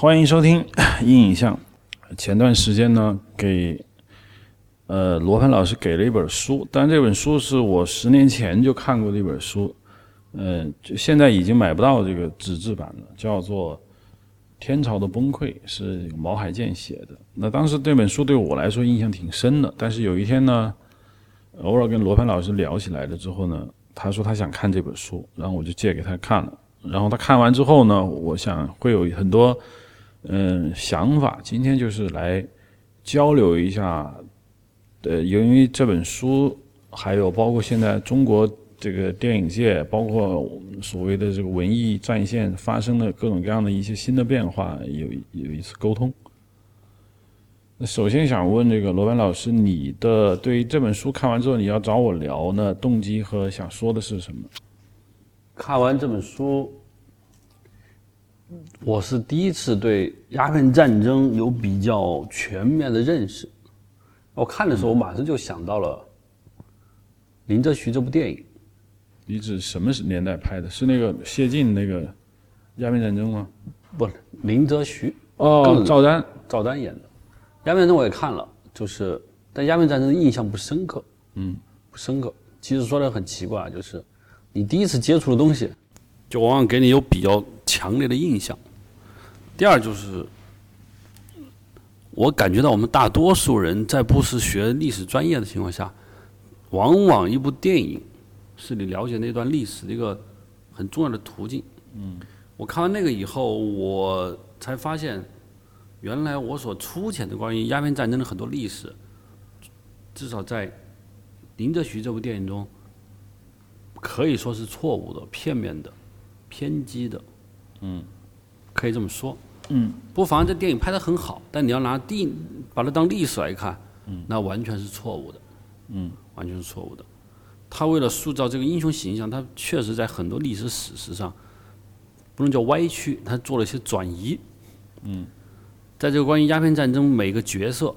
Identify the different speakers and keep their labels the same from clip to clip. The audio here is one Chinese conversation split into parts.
Speaker 1: 欢迎收听《阴影像》。前段时间呢，给呃罗盘老师给了一本书，但这本书是我十年前就看过的一本书，嗯，就现在已经买不到这个纸质版了，叫做《天朝的崩溃》，是毛海建写的。那当时这本书对我来说印象挺深的，但是有一天呢，偶尔跟罗盘老师聊起来了之后呢，他说他想看这本书，然后我就借给他看了。然后他看完之后呢，我想会有很多嗯想法。今天就是来交流一下，呃，由于这本书还有包括现在中国这个电影界，包括所谓的这个文艺战线发生的各种各样的一些新的变化，有有一次沟通。那首先想问这个罗班老师，你的对于这本书看完之后，你要找我聊呢，动机和想说的是什么？
Speaker 2: 看完这本书，我是第一次对鸦片战争有比较全面的认识。我看的时候，我马上就想到了林则徐这部电影。
Speaker 1: 你指什么年代拍的？是那个谢晋那个鸦片战争吗？
Speaker 2: 不，林则徐
Speaker 1: 哦，赵丹，
Speaker 2: 赵丹演的鸦片战争我也看了，就是但鸦片战争的印象不深刻，嗯，不深刻。其实说的很奇怪，就是。你第一次接触的东西，就往往给你有比较强烈的印象。第二就是，我感觉到我们大多数人在不是学历史专业的情况下，往往一部电影是你了解那段历史的一个很重要的途径。嗯，我看完那个以后，我才发现，原来我所粗浅的关于鸦片战争的很多历史，至少在林则徐这部电影中。可以说是错误的、片面的、偏激的，嗯，可以这么说，嗯。不妨这电影拍的很好，但你要拿地把它当历史来看，嗯，那完全是错误的，嗯，完全是错误的。他为了塑造这个英雄形象，他确实在很多历史史实上不能叫歪曲，他做了一些转移，嗯。在这个关于鸦片战争每个角色。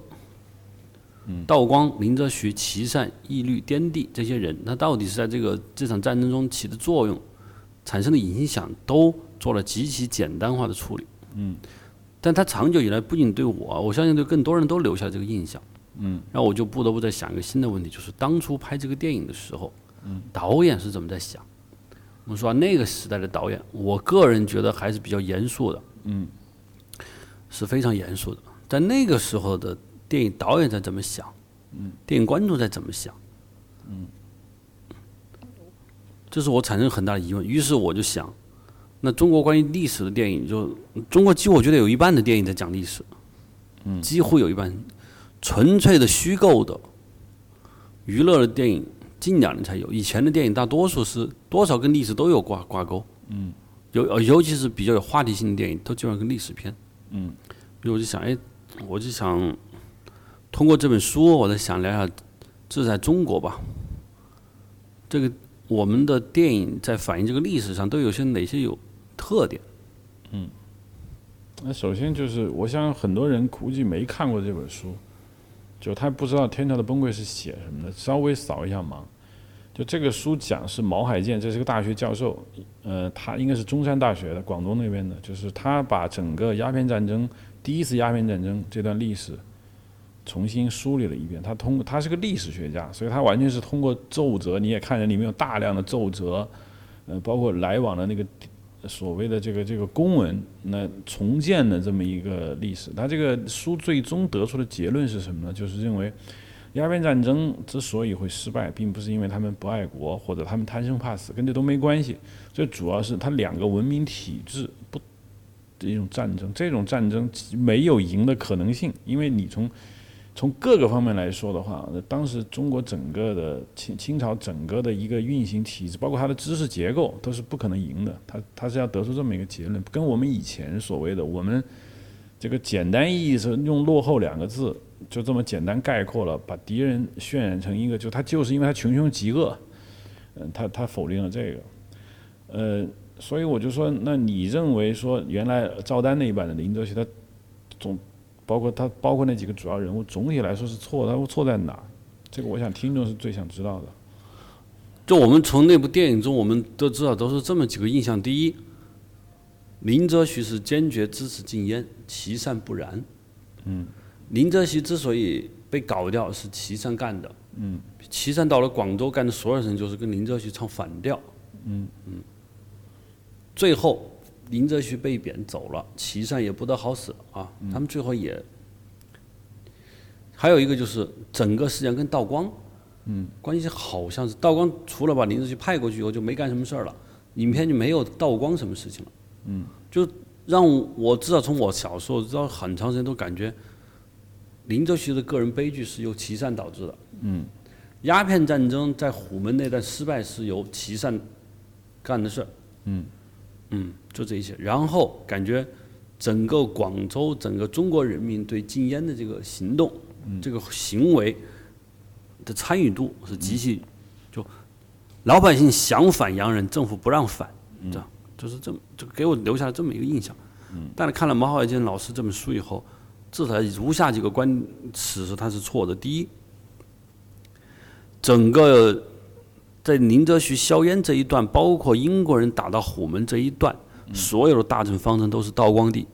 Speaker 2: 道光、林则徐、琦善、义律、滇地这些人，他到底是在这个这场战争中起的作用、产生的影响，都做了极其简单化的处理。嗯，但他长久以来不仅对我，我相信对更多人都留下了这个印象。嗯，然后我就不得不在想一个新的问题，就是当初拍这个电影的时候，嗯，导演是怎么在想？我们说那个时代的导演，我个人觉得还是比较严肃的。嗯，是非常严肃的，在那个时候的。电影导演在怎么想？嗯，电影观众在怎么想？嗯，这是我产生很大的疑问。于是我就想，那中国关于历史的电影，就中国几乎我觉得有一半的电影在讲历史，嗯，几乎有一半，纯粹的虚构的娱乐的电影，近两年才有。以前的电影大多数是多少跟历史都有挂挂钩，嗯，尤尤其是比较有话题性的电影，都基本上跟历史片，嗯，所以我就想，哎，我就想。通过这本书，我在想聊下，这在中国吧，这个我们的电影在反映这个历史上都有些哪些有特点？
Speaker 1: 嗯，那首先就是我想很多人估计没看过这本书，就他不知道《天朝的崩溃》是写什么的，稍微扫一下盲。就这个书讲是毛海建，这是个大学教授，呃，他应该是中山大学的，广东那边的，就是他把整个鸦片战争第一次鸦片战争这段历史。重新梳理了一遍，他通过他是个历史学家，所以他完全是通过奏折，你也看见里面有大量的奏折，呃，包括来往的那个所谓的这个这个公文，那重建的这么一个历史。他这个书最终得出的结论是什么呢？就是认为鸦片战争之所以会失败，并不是因为他们不爱国或者他们贪生怕死，跟这都没关系。最主要是他两个文明体制不的一种战争，这种战争没有赢的可能性，因为你从从各个方面来说的话，那当时中国整个的清清朝整个的一个运行体制，包括它的知识结构，都是不可能赢的。他他是要得出这么一个结论，跟我们以前所谓的我们这个简单意义是用落后两个字就这么简单概括了，把敌人渲染成一个就他就是因为他穷凶极恶，嗯，他他否定了这个，呃，所以我就说，那你认为说原来赵丹那一版的林则徐他总。包括他，包括那几个主要人物，总体来说是错。他错在哪？这个我想听众是最想知道的。
Speaker 2: 就我们从那部电影中，我们都知道都是这么几个印象：第一，林则徐是坚决支持禁烟，其善不然。嗯，林则徐之所以被搞掉，是琦善干的。嗯，琦善到了广州干的所有事情，就是跟林则徐唱反调。嗯嗯，最后林则徐被贬走了，琦善也不得好死啊。他们最后也，还有一个就是整个事件跟道光，嗯，关系好像是道光除了把林则徐派过去以后就没干什么事儿了，影片就没有道光什么事情了。嗯，就让我至少从我小时候知道很长时间都感觉林则徐的个人悲剧是由琦善导致的。嗯，鸦片战争在虎门那段失败是由琦善干的事儿。嗯，嗯，就这一些。然后感觉整个广州、整个中国人民对禁烟的这个行动、这个行为的参与度是极其，就老百姓想反洋人，政府不让反，这样。就是这么，就给我留下了这么一个印象。嗯，但是看了毛浩建老师这本书以后，至少如下几个观此时他是错的。第一，整个在林则徐硝烟这一段，包括英国人打到虎门这一段，所有的大政方针都是道光帝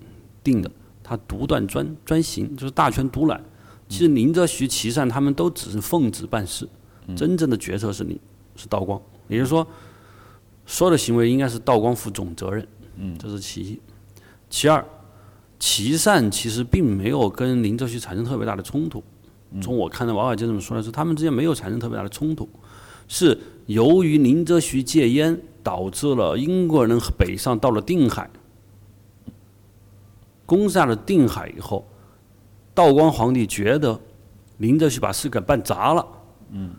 Speaker 2: 定的，他独断专专行，就是大权独揽。其实林则徐、琦善他们都只是奉旨办事，真正的决策是你是道光，也就是说。所有的行为应该是道光负总责任，嗯，这是其一。其二，琦善其实并没有跟林则徐产生特别大的冲突。从我看到王海杰这么说来说，他们之间没有产生特别大的冲突，是由于林则徐戒烟，导致了英国人北上到了定海，攻下了定海以后，道光皇帝觉得林则徐把事给办砸了，嗯，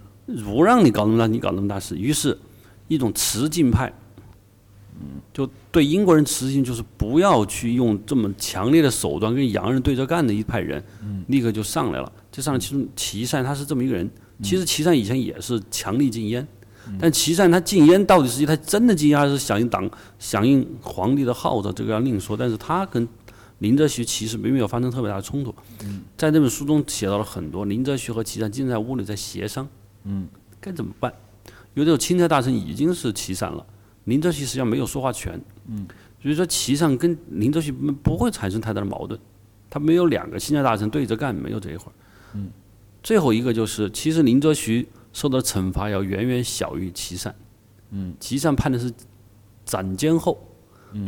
Speaker 2: 不让你搞那么大，你搞那么大事，于是。一种持禁派，嗯，就对英国人持禁，就是不要去用这么强烈的手段跟洋人对着干的一派人，嗯，立刻就上来了。这上来其中琦善他是这么一个人，其实琦善以前也是强力禁烟，但琦善他禁烟到底是他真的禁烟，还是响应党响应皇帝的号召，这个要另说。但是他跟林则徐其实并没有发生特别大的冲突。在这本书中写到了很多林则徐和琦善经常在屋里在协商，嗯，该怎么办？有的钦差大臣已经是琦善了，林则徐实际上没有说话权，嗯，所以说琦善跟林则徐不会产生太大的矛盾，他没有两个钦差大臣对着干，没有这一会儿，嗯，最后一个就是，其实林则徐受到惩罚要远远小于琦善，嗯，琦善判的是斩监后，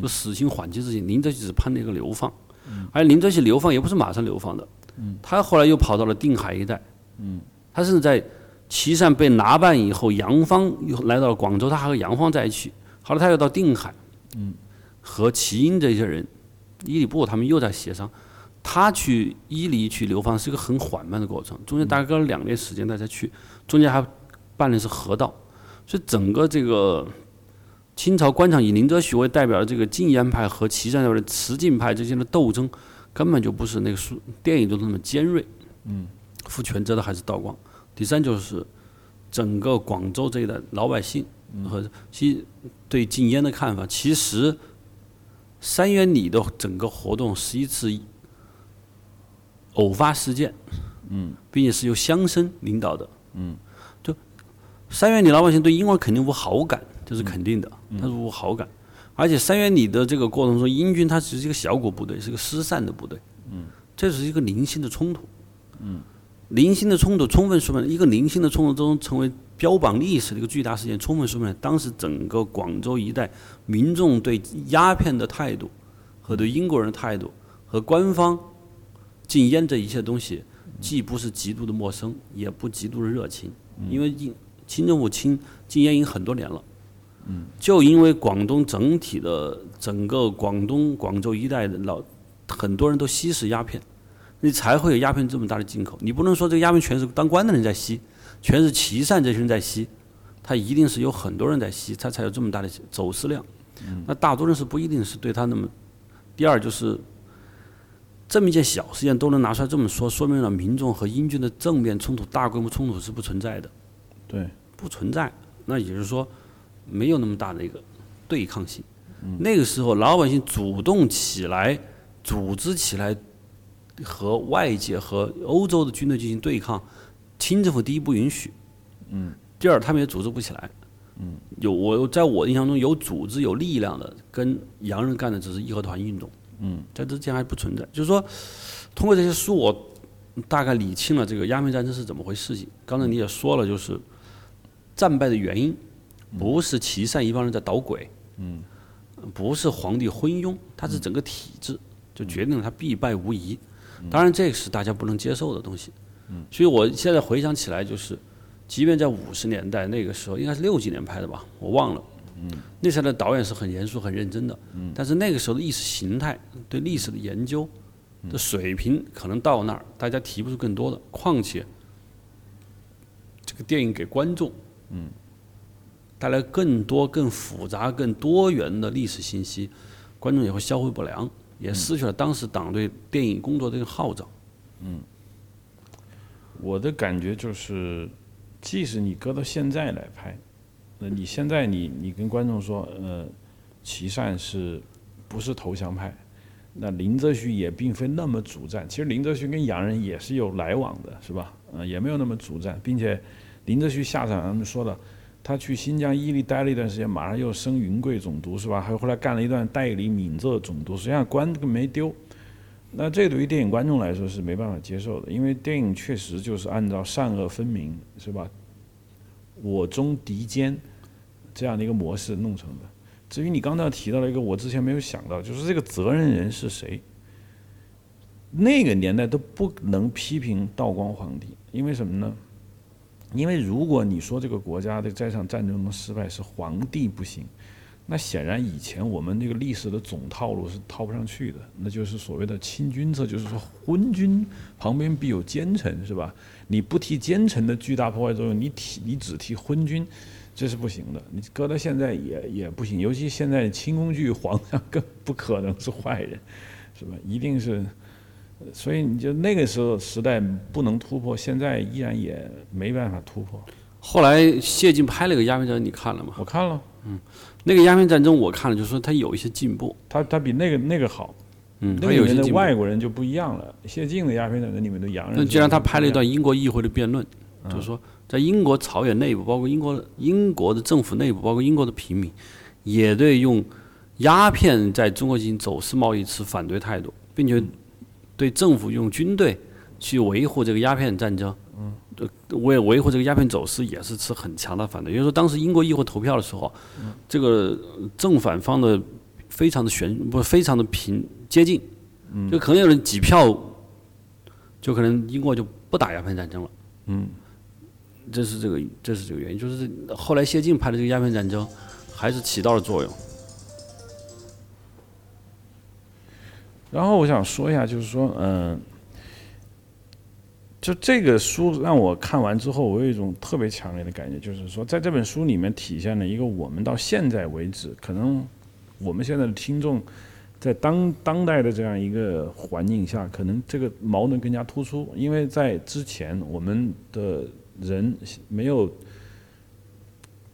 Speaker 2: 就死刑缓期执行，林则徐只判了一个流放，嗯。而林则徐流放也不是马上流放的，嗯，他后来又跑到了定海一带，嗯，他甚至在。琦善被拿办以后，杨芳又来到了广州，他还和杨芳在一起。后来他又到定海，嗯，和齐英这些人、伊里布他们又在协商。他去伊犁去流放是一个很缓慢的过程，中间大概隔了两年时间他才去，中间还办的是河道。所以整个这个清朝官场以林则徐为代表的这个禁烟派和琦善的持禁派之间的斗争，根本就不是那个书电影中那么尖锐。嗯，负全责的还是道光。第三就是整个广州这一带老百姓和其对禁烟的看法，其实三元里的整个活动是一次偶发事件，嗯，并且是由乡绅领导的，嗯，就三元里老百姓对英国肯定无好感，这是肯定的，他是无好感，而且三元里的这个过程中，英军它只是一个小股部队，是个失散的部队，嗯，这是一个零星的冲突，嗯。零星的冲突充分说明，一个零星的冲突中成为标榜历史的一个巨大事件，充分说明当时整个广州一带民众对鸦片的态度和对英国人的态度和官方禁烟这一切东西，既不是极度的陌生，也不极度的热情，因为禁清政府清禁烟已经很多年了，嗯，就因为广东整体的整个广东广州一带的老很多人都吸食鸦片。你才会有鸦片这么大的进口。你不能说这个鸦片全是当官的人在吸，全是琦善这些人在吸，他一定是有很多人在吸，他才有这么大的走私量。那大多人是不一定是对他那么。第二就是这么一件小事件都能拿出来这么说，说明了民众和英军的正面冲突、大规模冲突是不存在的。
Speaker 1: 对，
Speaker 2: 不存在。那也就是说，没有那么大的一个对抗性。那个时候，老百姓主动起来，组织起来。和外界和欧洲的军队进行对抗，清政府第一不允许，嗯，第二他们也组织不起来，嗯，有我在我印象中有组织有力量的，跟洋人干的只是义和团运动。嗯，在这之前还不存在。就是说，通过这些书，我大概理清了这个鸦片战争是怎么回事情。刚才你也说了，就是战败的原因不是琦善一帮人在捣鬼，嗯，不是皇帝昏庸，他是整个体制就决定了他必败无疑。当然，这个是大家不能接受的东西。嗯，所以我现在回想起来，就是。即便在五十年代那个时候，应该是六几年拍的吧，我忘了。那时候的导演是很严肃、很认真的。但是那个时候的意识形态、对历史的研究的水平可能到那儿，大家提不出更多的。况且，这个电影给观众，带来更多、更复杂、更多元的历史信息，观众也会消费不良，也失去了当时党对电影工作的这个号召。
Speaker 1: 嗯，我的感觉就是。即使你搁到现在来拍，那你现在你你跟观众说，呃，琦善是不是投降派？那林则徐也并非那么主战。其实林则徐跟洋人也是有来往的，是吧？嗯，也没有那么主战，并且林则徐下场，他们说了，他去新疆伊犁待了一段时间，马上又升云贵总督，是吧？还有后来干了一段代理闽浙总督，实际上官没丢。那这对于电影观众来说是没办法接受的，因为电影确实就是按照善恶分明，是吧？我中敌奸这样的一个模式弄成的。至于你刚才提到了一个我之前没有想到，就是这个责任人是谁？那个年代都不能批评道光皇帝，因为什么呢？因为如果你说这个国家的这场战争的失败是皇帝不行。那显然以前我们这个历史的总套路是套不上去的，那就是所谓的亲君侧，就是说昏君旁边必有奸臣，是吧？你不提奸臣的巨大破坏作用，你提你只提昏君，这是不行的。你搁到现在也也不行，尤其现在清宫剧皇上 更不可能是坏人，是吧？一定是，所以你就那个时候时代不能突破，现在依然也没办法突破。
Speaker 2: 后来谢晋拍了个鸦片战争，你看了吗？
Speaker 1: 我看了，
Speaker 2: 嗯。那个鸦片战争我看了，就是说他有一些进步，
Speaker 1: 他他比那个那个好，
Speaker 2: 嗯，
Speaker 1: 那里面的外国人就不一样了。谢晋的鸦片战争里面的洋人，
Speaker 2: 那既然他拍了一段英国议会的辩论，就是说在英国朝野内部，包括英国英国的政府内部，包括英国的平民，也对用鸦片在中国进行走私贸易持反对态度，并且对政府用军队去维护这个鸦片战争。为维护这个鸦片走私也是持很强的反对。也就是说，当时英国议会投票的时候，这个正反方的非常的悬，不是非常的平接近，就可能有人几票，就可能英国就不打鸦片战争了。嗯，这是这个这是这个原因。就是后来谢晋拍的这个鸦片战争，还是起到了作用。
Speaker 1: 然后我想说一下，就是说，嗯。就这个书让我看完之后，我有一种特别强烈的感觉，就是说，在这本书里面体现了一个我们到现在为止，可能我们现在的听众在当当代的这样一个环境下，可能这个矛盾更加突出，因为在之前我们的人没有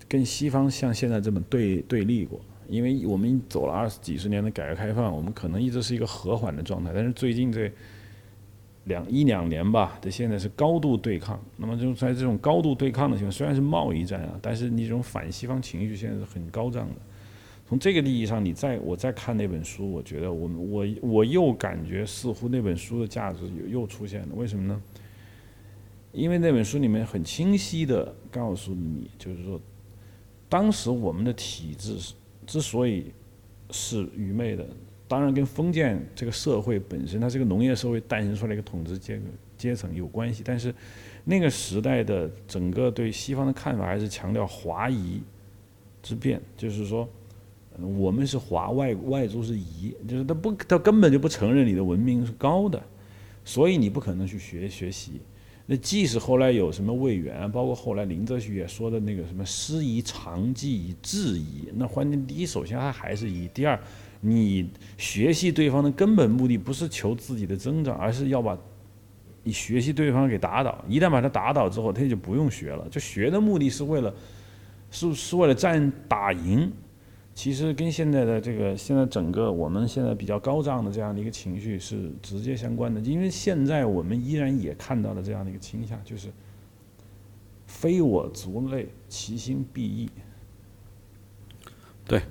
Speaker 1: 跟西方像现在这么对对立过，因为我们走了二十几十年的改革开放，我们可能一直是一个和缓的状态，但是最近这。两一两年吧，这现在是高度对抗。那么就在这种高度对抗的情况，虽然是贸易战啊，但是你这种反西方情绪现在是很高涨的。从这个意义上，你再我再看那本书，我觉得我我我又感觉似乎那本书的价值又又出现了。为什么呢？因为那本书里面很清晰的告诉你，就是说，当时我们的体制之所以是愚昧的。当然，跟封建这个社会本身，它是个农业社会诞生出来一个统治阶阶层有关系。但是，那个时代的整个对西方的看法还是强调华夷之辩，就是说，我们是华，外外族是夷，就是他不，他根本就不承认你的文明是高的，所以你不可能去学学习。那即使后来有什么魏源，包括后来林则徐也说的那个什么师夷长技以制夷，那换天第一，首先他还是夷；第二。你学习对方的根本目的不是求自己的增长，而是要把你学习对方给打倒。一旦把他打倒之后，他就不用学了。就学的目的是为了，是是为了战打赢。其实跟现在的这个现在整个我们现在比较高涨的这样的一个情绪是直接相关的。因为现在我们依然也看到了这样的一个倾向，就是非我族类，其心必异。
Speaker 2: 对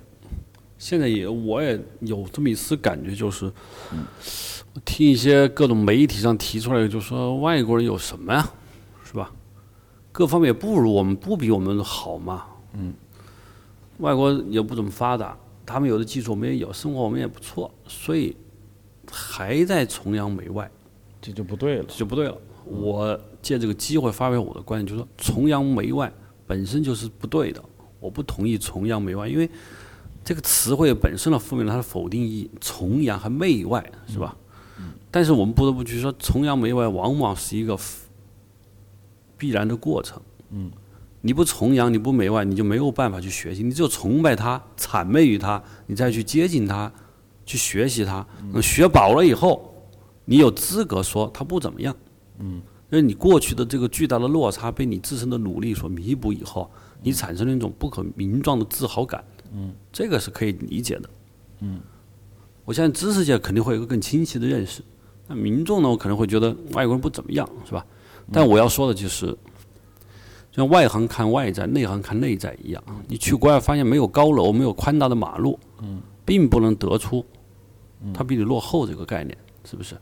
Speaker 2: 现在也我也有这么一丝感觉，就是，我听一些各种媒体上提出来的，就说外国人有什么呀，是吧？各方面不如我们，不比我们好嘛。嗯，外国也不怎么发达，他们有的技术我们也有，生活我们也不错，所以还在崇洋媚外，
Speaker 1: 这就不对了。
Speaker 2: 这就不对了。我借这个机会发表我的观点，就是说崇洋媚外本身就是不对的，我不同意崇洋媚外，因为这个词汇本身的负面，它的否定意义，崇洋和媚外是吧？但是我们不得不去说，崇洋媚外往往是一个必然的过程。嗯，你不崇洋，你不媚外，你就没有办法去学习。你只有崇拜他、谄媚于他，你再去接近他，去学习他。嗯、学饱了以后，你有资格说他不怎么样。嗯，因为你过去的这个巨大的落差被你自身的努力所弥补以后，你产生了一种不可名状的自豪感。嗯，这个是可以理解的。嗯，我相信知识界肯定会有一个更清晰的认识。那民众呢，我可能会觉得外国人不怎么样，是吧？但我要说的就是，像外行看外在，内行看内在一样。你去国外发现没有高楼，没有宽大的马路，嗯，并不能得出它比你落后这个概念，是不是？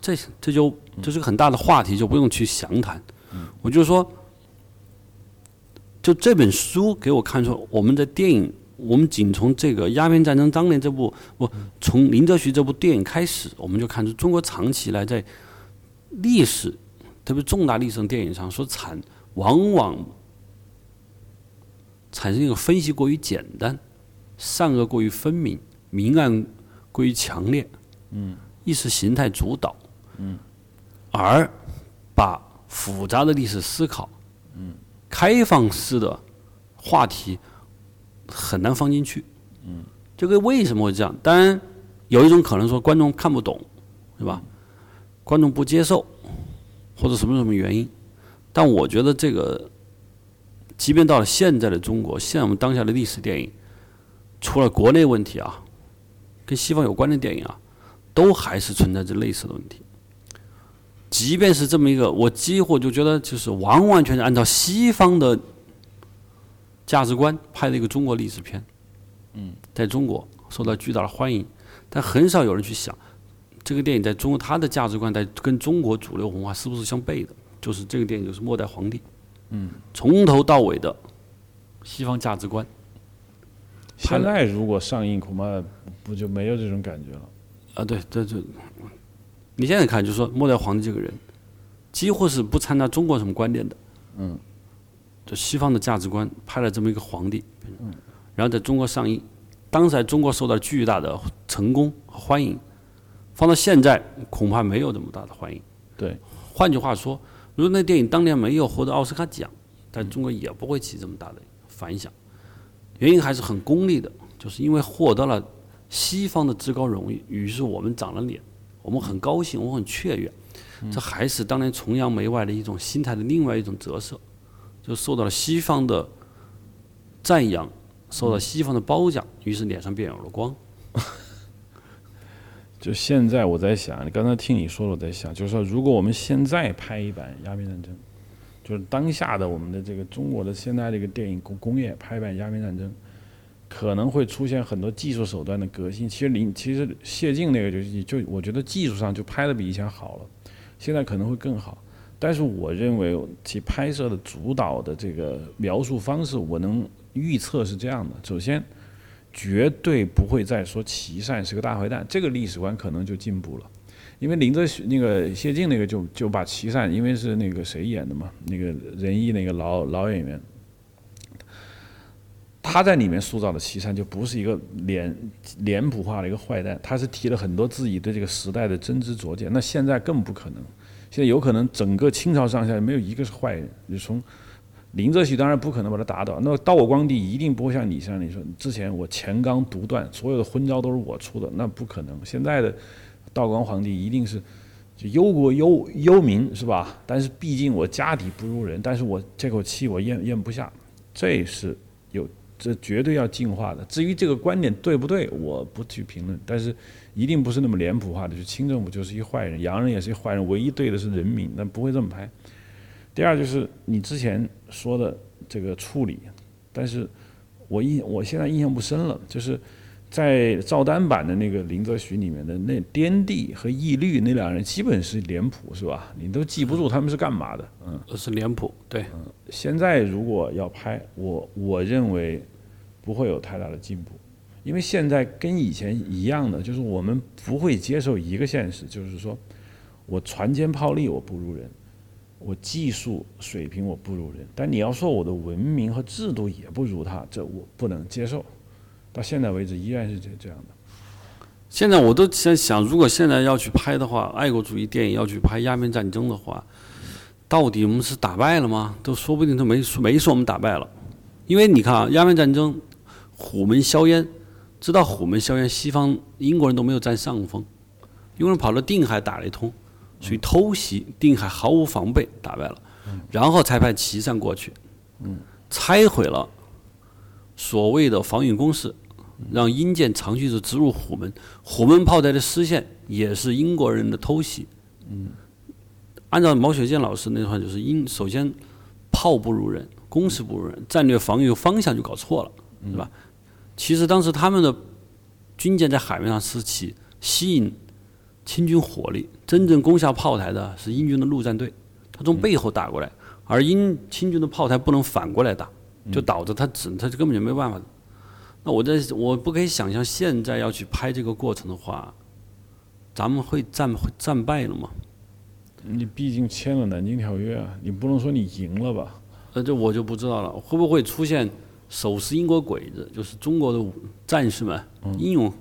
Speaker 2: 这这就这是个很大的话题，就不用去详谈。我就说，就这本书给我看出，我们的电影，我们仅从这个鸦片战争当年这部，不从林则徐这部电影开始，我们就看出中国长期以来在历史，特别重大历史电影上所产，往往产生一个分析过于简单，善恶过于分明，明暗过于强烈，嗯，意识形态主导，嗯，而把复杂的历史思考，嗯，开放式的话题很难放进去，嗯，这个为什么会这样？当然有一种可能说观众看不懂，是吧？观众不接受，或者什么什么原因？但我觉得这个，即便到了现在的中国，现在我们当下的历史电影，除了国内问题啊，跟西方有关的电影啊，都还是存在着类似的问题。即便是这么一个，我几乎就觉得就是完完全全按照西方的价值观拍的一个中国历史片，嗯，在中国受到巨大的欢迎，但很少有人去想，这个电影在中国它的价值观在跟中国主流文化是不是相悖的？就是这个电影就是《末代皇帝》，嗯，从头到尾的西方价值观。
Speaker 1: 现在如果上映，恐怕不就没有这种感觉了。
Speaker 2: 啊，对对对，你现在看，就是说末代皇帝这个人，几乎是不掺杂中国什么观点的。嗯，就西方的价值观拍了这么一个皇帝，嗯，然后在中国上映，当时在中国受到巨大的成功和欢迎，放到现在恐怕没有这么大的欢迎。
Speaker 1: 对，
Speaker 2: 换句话说，如果那电影当年没有获得奥斯卡奖，在中国也不会起这么大的反响。原因还是很功利的，就是因为获得了西方的至高荣誉，于是我们长了脸，我们很高兴，我很雀跃。这还是当年崇洋媚外的一种心态的另外一种折射，就受到了西方的赞扬，受到西方的褒奖，于是脸上便有了光。
Speaker 1: 就现在我在想，你刚才听你说了，我在想，就是说，如果我们现在拍一版鸦片战争，就是当下的我们的这个中国的现在这个电影工工业拍版鸦片战争，可能会出现很多技术手段的革新。其实林其实谢晋那个就就我觉得技术上就拍的比以前好了，现在可能会更好。但是我认为其拍摄的主导的这个描述方式，我能预测是这样的：首先，绝对不会再说琦善是个大坏蛋，这个历史观可能就进步了。因为林则徐那个谢晋那个就就把琦善，因为是那个谁演的嘛，那个仁义那个老老演员，他在里面塑造的琦善就不是一个脸脸谱化的一个坏蛋，他是提了很多自己对这个时代的真知灼见。那现在更不可能，现在有可能整个清朝上下没有一个是坏人。就从林则徐当然不可能把他打倒，那道光帝一定不会像你像你说之前我钱纲独断，所有的昏招都是我出的，那不可能。现在的。道光皇帝一定是就忧国忧忧民是吧？但是毕竟我家底不如人，但是我这口气我咽咽不下，这是有这绝对要进化的。至于这个观点对不对，我不去评论，但是一定不是那么脸谱化的，就清政府就是一坏人，洋人也是一坏人，唯一对的是人民，那不会这么拍。第二就是你之前说的这个处理，但是我印我现在印象不深了，就是在赵丹版的那个林则徐里面的那滇地和义律那两人基本是脸谱是吧？你都记不住他们是干嘛的，嗯。
Speaker 2: 是脸谱，对。
Speaker 1: 嗯现在如果要拍，我我认为不会有太大的进步，因为现在跟以前一样的，就是我们不会接受一个现实，就是说我船坚炮利我不如人，我技术水平我不如人，但你要说我的文明和制度也不如他，这我不能接受。到现在为止依然是这这样的。
Speaker 2: 现在我都在想，如果现在要去拍的话，爱国主义电影要去拍鸦片战争的话。到底我们是打败了吗？都说不定都没没说我们打败了，因为你看啊，鸦片战争，虎门硝烟，知道虎门硝烟，西方英国人都没有占上风，英国人跑到定海打了一通，属于偷袭，定海毫无防备打败了，然后才派岐山过去，拆毁了所谓的防御工事，让英舰长驱直直入虎门，虎门炮台的失陷也是英国人的偷袭。按照毛雪健老师那句话，就是英首先炮不如人，攻势不如人，战略防御方向就搞错了，是吧？其实当时他们的军舰在海面上是起吸引清军火力，真正攻下炮台的是英军的陆战队，他从背后打过来，而英清军的炮台不能反过来打，就导致他只他就根本就没办法。那我在我不可以想象现在要去拍这个过程的话，咱们会战会战败了吗？
Speaker 1: 你毕竟签了南京条约啊，你不能说你赢了吧？
Speaker 2: 那这我就不知道了，会不会出现手持英国鬼子，就是中国的战士们英勇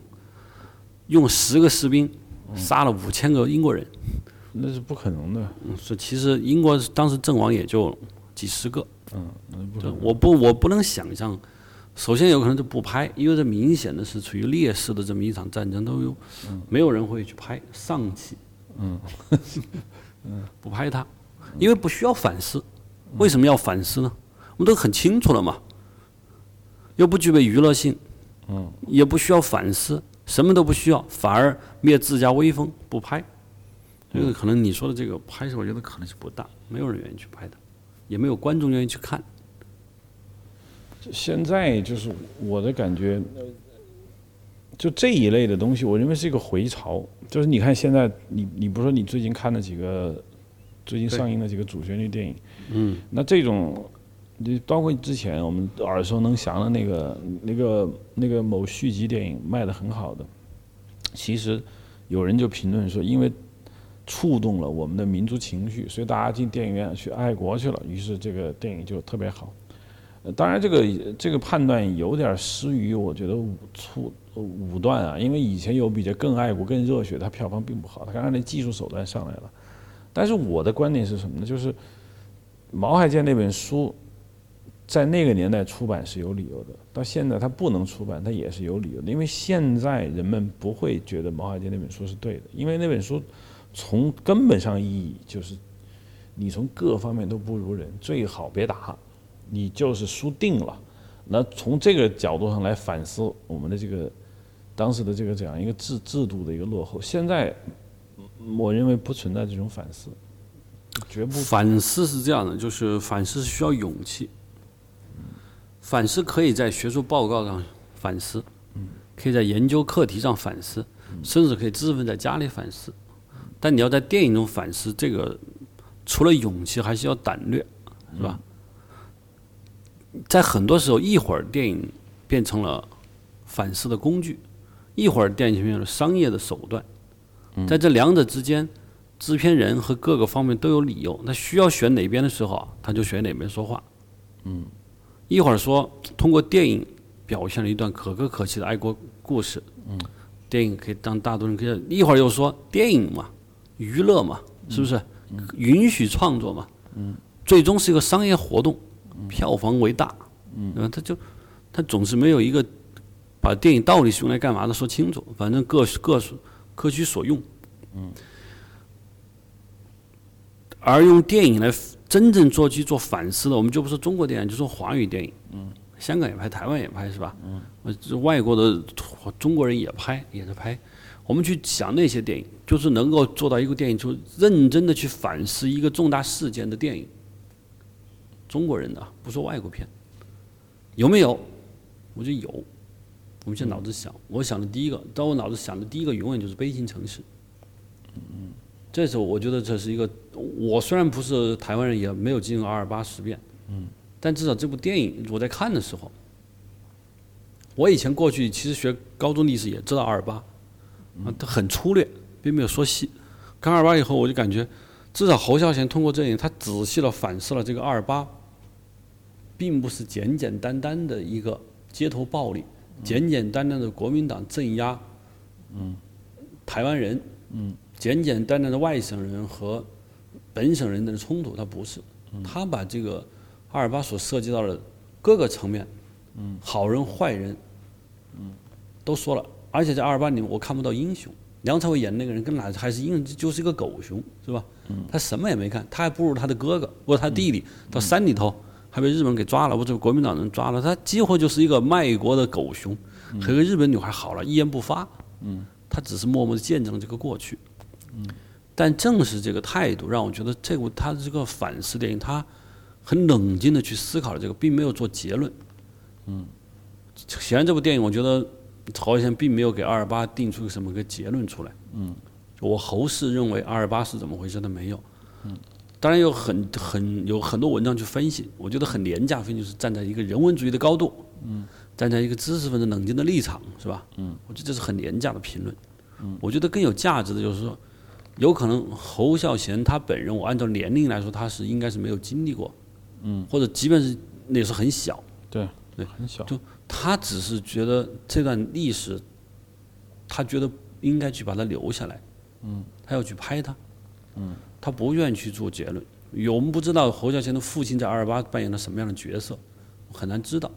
Speaker 2: 用十个士兵杀了五千个英国人？
Speaker 1: 那是不可能的。
Speaker 2: 嗯，是其实英国当时阵亡也就几十个。
Speaker 1: 嗯，
Speaker 2: 我不我不能想象，首先有可能就不拍，因为这明显的是处于劣势的这么一场战争，都有没有人会去拍，丧气。
Speaker 1: 嗯。
Speaker 2: 嗯，不拍它，因为不需要反思。为什么要反思呢？我们都很清楚了嘛。又不具备娱乐性，
Speaker 1: 嗯，
Speaker 2: 也不需要反思，什么都不需要，反而灭自家威风，不拍。这个可能你说的这个拍摄，我觉得可能性不大，没有人愿意去拍的，也没有观众愿意去看。
Speaker 1: 现在就是我的感觉。就这一类的东西，我认为是一个回潮。就是你看现在，你你不说你最近看了几个最近上映的几个主旋律电影，
Speaker 2: 嗯，
Speaker 1: 那这种，你包括之前我们耳熟能详的那个那个那个某续集电影卖的很好的，其实有人就评论说，因为触动了我们的民族情绪，所以大家进电影院去爱国去了，于是这个电影就特别好。当然，这个这个判断有点失于我觉得武粗武断啊，因为以前有比这更爱国、更热血，它票房并不好。它刚才那技术手段上来了，但是我的观点是什么呢？就是毛海建那本书在那个年代出版是有理由的，到现在它不能出版，它也是有理由的。因为现在人们不会觉得毛海杰那本书是对的，因为那本书从根本上意义就是你从各方面都不如人，最好别打。你就是输定了，那从这个角度上来反思我们的这个当时的这个这样一个制制度的一个落后，现在我认为不存在这种反思，绝不
Speaker 2: 反思是这样的，就是反思是需要勇气，反思可以在学术报告上反思，可以在研究课题上反思，甚至可以自问在家里反思，但你要在电影中反思，这个除了勇气，还需要胆略，是吧？在很多时候，一会儿电影变成了反思的工具，一会儿电影变成了商业的手段。在这两者之间，制片人和各个方面都有理由。那需要选哪边的时候，他就选哪边说话。
Speaker 1: 嗯，
Speaker 2: 一会儿说通过电影表现了一段可歌可泣的爱国故事。
Speaker 1: 嗯，
Speaker 2: 电影可以当大多人可以。一会儿又说电影嘛，娱乐嘛，是不是？允许创作嘛。
Speaker 1: 嗯，
Speaker 2: 最终是一个商业活动。票房为大，嗯，他就他总是没有一个把电影到底是用来干嘛的说清楚，反正各各各取所用，
Speaker 1: 嗯，
Speaker 2: 而用电影来真正做去做反思的，我们就不说中国电影，就说华语电影，
Speaker 1: 嗯，
Speaker 2: 香港也拍，台湾也拍，是吧？
Speaker 1: 嗯，
Speaker 2: 外国的中国人也拍，也在拍。我们去想那些电影，就是能够做到一个电影，就认真的去反思一个重大事件的电影。中国人的不说外国片，有没有？我觉得有。我们现在脑子想，我想的第一个，在我脑子想的第一个永远就是悲情城市。嗯嗯，这时候我觉得这是一个，我虽然不是台湾人，也没有经历二二八事变，嗯，但至少这部电影我在看的时候，我以前过去其实学高中历史也知道二二八，啊，它很粗略，并没有说细。看二二八以后，我就感觉，至少侯孝贤通过这影，他仔细的反思了这个二二八，并不是简简单单的一个街头暴力。简简单单的国民党镇压，嗯，台湾人，嗯，简简单单的外省人和本省人的冲突，他不是，他把这个二二八所涉及到的各个层面，嗯，好人坏人，嗯，都说了，而且在二二八里面我看不到英雄，梁朝伟演那个人跟哪还是英雄，就是一个狗熊，是吧？嗯，他什么也没干，他还不如他的哥哥，或者他弟弟到山里头。还被日本给抓了，或者国民党人抓了，他几乎就是一个卖国的狗熊，和个日本女孩好了，一言不发。嗯，他只是默默的见证了这个过去。但正是这个态度，让我觉得这部他的这个反思电影，他很冷静的去思考了这个，并没有做结论。嗯，显然这部电影，我觉得曹先并没有给二二八定出什么个结论出来。嗯，我侯氏认为二二八是怎么回事，他没有。嗯。当然有很很有很多文章去分析，我觉得很廉价分析，是站在一个人文主义的高度，嗯，站在一个知识分子冷静的立场，是吧？嗯，我觉得这是很廉价的评论。嗯，我觉得更有价值的就是说，有可能侯孝贤他本人，我按照年龄来说，他是应该是没有经历过，嗯，或者即便是那时候很小，
Speaker 1: 对
Speaker 2: 对，
Speaker 1: 很小，
Speaker 2: 就他只是觉得这段历史，他觉得应该去把它留下来，嗯，他要去拍它，嗯。他不愿意去做结论，我们不知道侯孝贤的父亲在二二八扮演了什么样的角色，很难知道。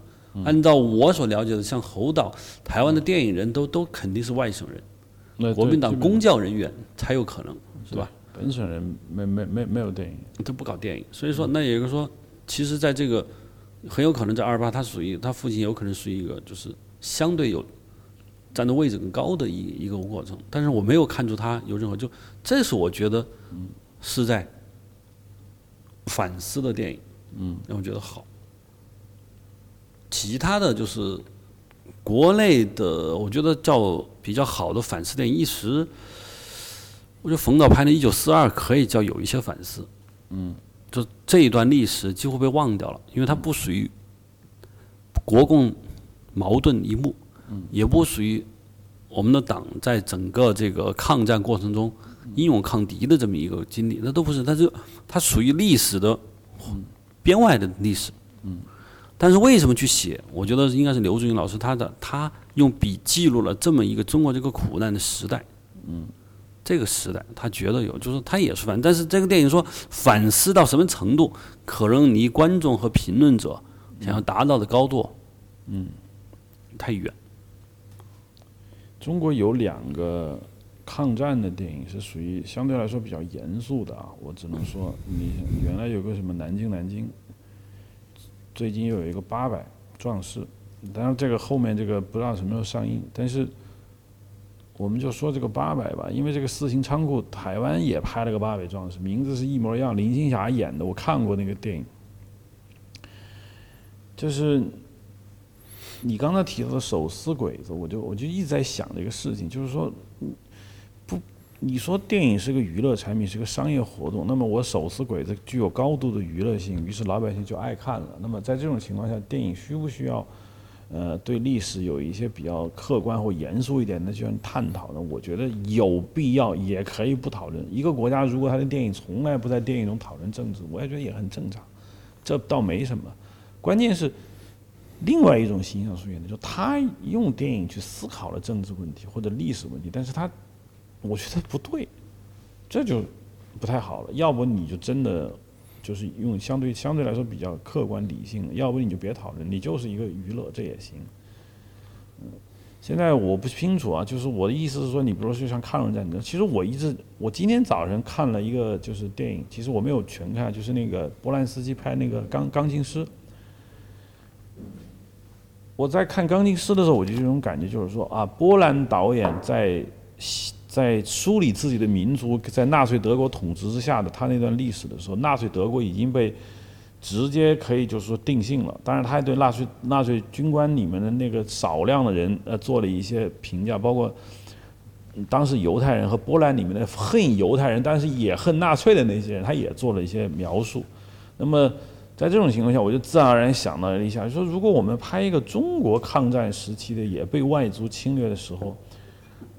Speaker 2: 按照我所了解的，像侯导，台湾的电影人都都肯定是外省人，国民党公教人员才有可能，是吧？
Speaker 1: 本省人没没没没有电影，
Speaker 2: 他不搞电影，所以说那也就是说，其实在这个很有可能在二二八，他属于他父亲有可能是一个就是相对有站的位置更高的一一个过程，但是我没有看出他有任何就，这是我觉得。是在反思的电影，嗯，让我觉得好。其他的就是国内的，我觉得叫比较好的反思电影，一时我觉得冯导拍的《一九四二》可以叫有一些反思，嗯，就这一段历史几乎被忘掉了，因为它不属于国共矛盾一幕，嗯，也不属于我们的党在整个这个抗战过程中。英勇抗敌的这么一个经历，那都不是，它就它属于历史的编外的历史。嗯，但是为什么去写？我觉得应该是刘志云老师他的他用笔记录了这么一个中国这个苦难的时代。嗯，这个时代他觉得有，就是他也是反，但是这个电影说反思到什么程度，可能离观众和评论者想要达到的高度，嗯，太远。
Speaker 1: 中国有两个。抗战的电影是属于相对来说比较严肃的啊，我只能说，你原来有个什么南京南京，最近又有一个八百壮士，当然这个后面这个不知道什么时候上映，但是我们就说这个八百吧，因为这个四行仓库台湾也拍了个八百壮士，名字是一模一样，林青霞演的，我看过那个电影，就是你刚才提到的手撕鬼子，我就我就一直在想这个事情，就是说。你说电影是个娱乐产品，是个商业活动，那么我手撕鬼子具有高度的娱乐性，于是老百姓就爱看了。那么在这种情况下，电影需不需要，呃，对历史有一些比较客观或严肃一点的这样探讨呢？我觉得有必要，也可以不讨论。一个国家如果他的电影从来不在电影中讨论政治，我也觉得也很正常，这倒没什么。关键是另外一种形象出现的，就他用电影去思考了政治问题或者历史问题，但是他。我觉得不对，这就不太好了。要不你就真的就是用相对相对来说比较客观理性，要不你就别讨论，你就是一个娱乐，这也行。嗯，现在我不清楚啊，就是我的意思是说，你比如说就像抗日战争，其实我一直我今天早晨看了一个就是电影，其实我没有全看，就是那个波兰斯基拍那个《钢钢琴师》。我在看《钢琴师》的时候，我就这种感觉，就是说啊，波兰导演在。在梳理自己的民族在纳粹德国统治之下的他那段历史的时候，纳粹德国已经被直接可以就是说定性了。当然，他还对纳粹纳粹军官里面的那个少量的人呃做了一些评价，包括当时犹太人和波兰里面的恨犹太人，但是也恨纳粹的那些人，他也做了一些描述。那么在这种情况下，我就自然而然想到了一下，说如果我们拍一个中国抗战时期的也被外族侵略的时候。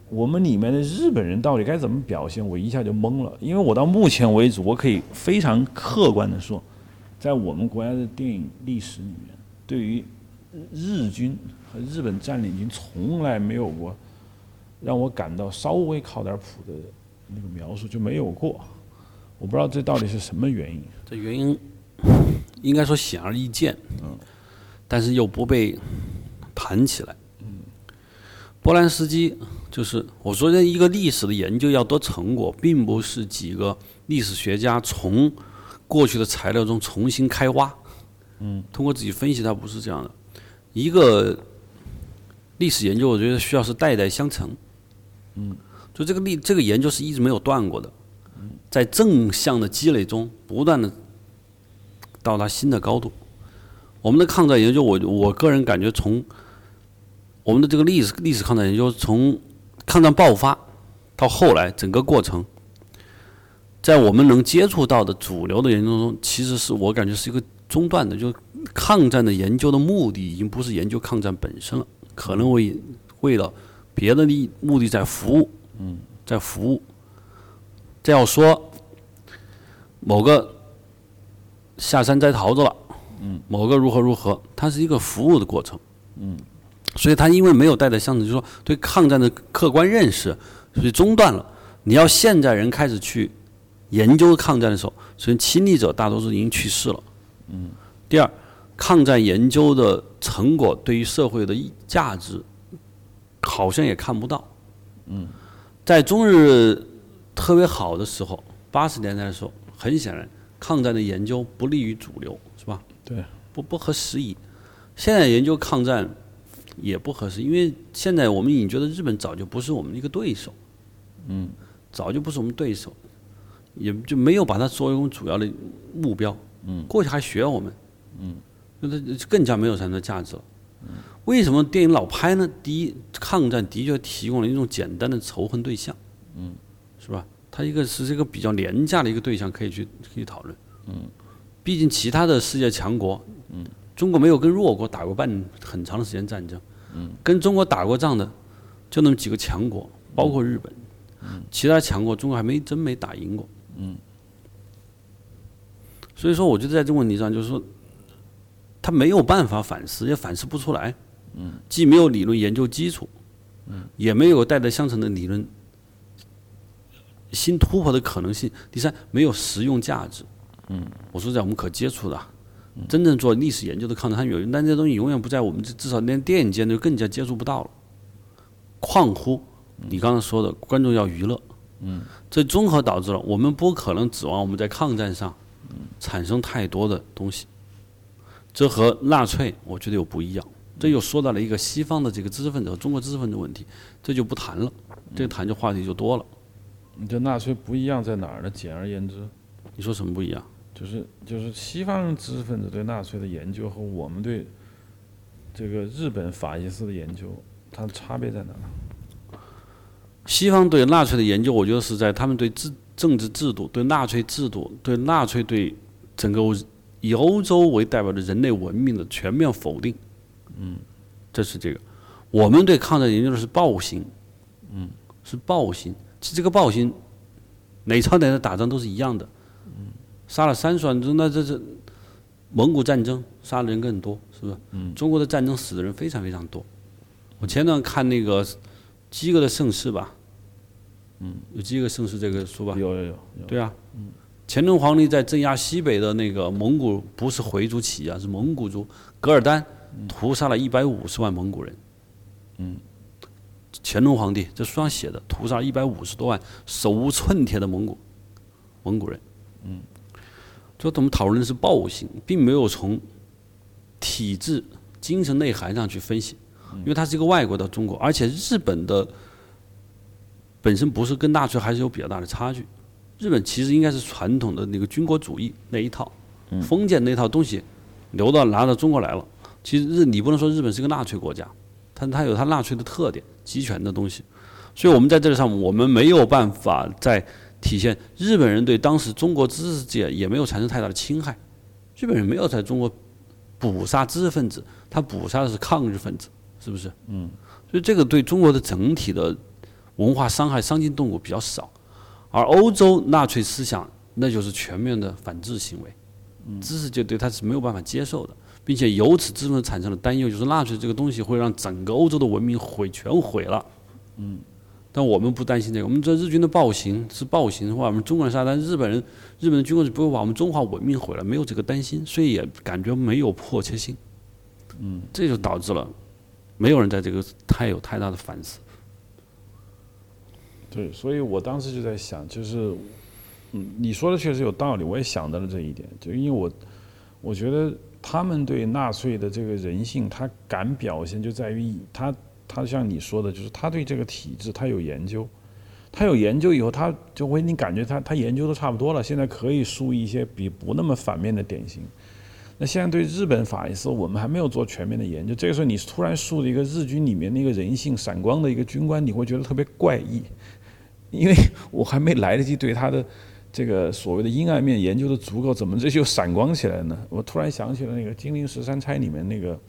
Speaker 1: 我们里面的日本人到底该怎么表现？我一下就懵了，因为我到目前为止，我可以非常客观的说，在我们国家的电影历史里面，对于日军和日本占领军从来没有过让我感到稍微靠点谱的那个描述，就没有过。我不知道这到底是什么原因。
Speaker 2: 这原因应该说显而易见，嗯，但是又不被谈起来。嗯，波兰斯基。就是我说的一个历史的研究要得成果，并不是几个历史学家从过去的材料中重新开挖，嗯，通过自己分析，它不是这样的。一个历史研究，我觉得需要是代代相承，嗯，就这个历这个研究是一直没有断过的，在正向的积累中，不断的到达新的高度。我们的抗战研究，我我个人感觉，从我们的这个历史历史抗战研究从抗战爆发到后来，整个过程，在我们能接触到的主流的研究中，其实是我感觉是一个中断的。就抗战的研究的目的已经不是研究抗战本身了，可能为为了别的利目的在服务，嗯，在服务。再要说某个下山摘桃子了，嗯，某个如何如何，它是一个服务的过程，嗯。所以他因为没有带着相承，就是说对抗战的客观认识，所以中断了。你要现在人开始去研究抗战的时候，所以亲历者大多数已经去世了。嗯。第二，抗战研究的成果对于社会的价值，好像也看不到。嗯。在中日特别好的时候，八十年代的时候，很显然抗战的研究不利于主流，是吧？
Speaker 1: 对。
Speaker 2: 不不合时宜。现在研究抗战。也不合适，因为现在我们已经觉得日本早就不是我们的一个对手，嗯，早就不是我们对手，也就没有把它作为我们主要的目标，嗯，过去还学我们，嗯，那它更加没有产生价值了。为什么电影老拍呢？第一，抗战的确提供了一种简单的仇恨对象，嗯，是吧？它一个是这个比较廉价的一个对象，可以去可以讨论，嗯，毕竟其他的世界强国，嗯。中国没有跟弱国打过半很长的时间战争，跟中国打过仗的就那么几个强国，包括日本，其他强国中国还没真没打赢过。所以说，我觉得在这个问题上，就是说，他没有办法反思，也反思不出来。既没有理论研究基础，也没有代代相承的理论新突破的可能性。第三，没有实用价值。我说在我们可接触的。真正做历史研究的抗战，它有用，但这些东西永远不在我们至少连电影界就更加接触不到了。况乎你刚才说的，观众要娱乐，嗯，这综合导致了我们不可能指望我们在抗战上产生太多的东西。这和纳粹我觉得又不一样。这又说到了一个西方的这个知识分子和中国知识分子问题，这就不谈了。这谈这话题就多了。
Speaker 1: 你这纳粹不一样在哪儿呢？简而言之，
Speaker 2: 你说什么不一样？
Speaker 1: 就是就是西方知识分子对纳粹的研究和我们对这个日本法西斯的研究，它的差别在哪？
Speaker 2: 西方对纳粹的研究，我觉得是在他们对制政治制度、对纳粹制度、对纳粹对整个以欧洲为代表的人类文明的全面否定。嗯，这是这个。我们对抗战研究的是暴行。嗯，是暴行。其实这个暴行，哪朝哪的打仗都是一样的。杀了三十万，那这这蒙古战争杀的人更多，是不是？嗯。中国的战争死的人非常非常多。我前段看那个《饥饿的盛世》吧，嗯，有《饥饿盛世》这个书吧？
Speaker 1: 有有有。
Speaker 2: 对啊。嗯。乾隆皇帝在镇压西北的那个蒙古，不是回族起义啊，是蒙古族噶尔丹屠杀了一百五十万蒙古人。嗯。乾隆皇帝这书上写的，屠杀一百五十多万手无寸铁的蒙古蒙古人。嗯。就我们讨论的是暴行，并没有从体制、精神内涵上去分析，因为它是一个外国的中国，而且日本的本身不是跟纳粹还是有比较大的差距。日本其实应该是传统的那个军国主义那一套，封建那套东西流到拿到中国来了。其实日你不能说日本是个纳粹国家，但它有它纳粹的特点，集权的东西。所以我们在这个上，我们没有办法在体现日本人对当时中国知识界也没有产生太大的侵害。日本人没有在中国捕杀知识分子，他捕杀的是抗日分子，是不是？嗯。所以这个对中国的整体的文化伤害伤筋动骨比较少，而欧洲纳粹思想那就是全面的反制行为，知识界对他是没有办法接受的，并且由此自动产生了担忧，就是纳粹这个东西会让整个欧洲的文明毁全毁了。嗯。但我们不担心这个，我们这日军的暴行是暴行的话，我们中国人杀，但日本人、日本的军国主义不会把我们中华文明毁了，没有这个担心，所以也感觉没有迫切性。嗯，这就导致了没有人在这个太有太大的反思。
Speaker 1: 对，所以我当时就在想，就是，嗯，你说的确实有道理，我也想到了这一点，就因为我我觉得他们对纳粹的这个人性，他敢表现，就在于他。他像你说的，就是他对这个体制他有研究，他有研究以后，他就会你感觉他他研究的差不多了，现在可以输一些比不那么反面的典型。那现在对日本法西斯，我们还没有做全面的研究。这个时候你突然树了一个日军里面那个人性闪光的一个军官，你会觉得特别怪异，因为我还没来得及对他的这个所谓的阴暗面研究的足够，怎么这就闪光起来呢？我突然想起了那个《金陵十三钗》里面那个。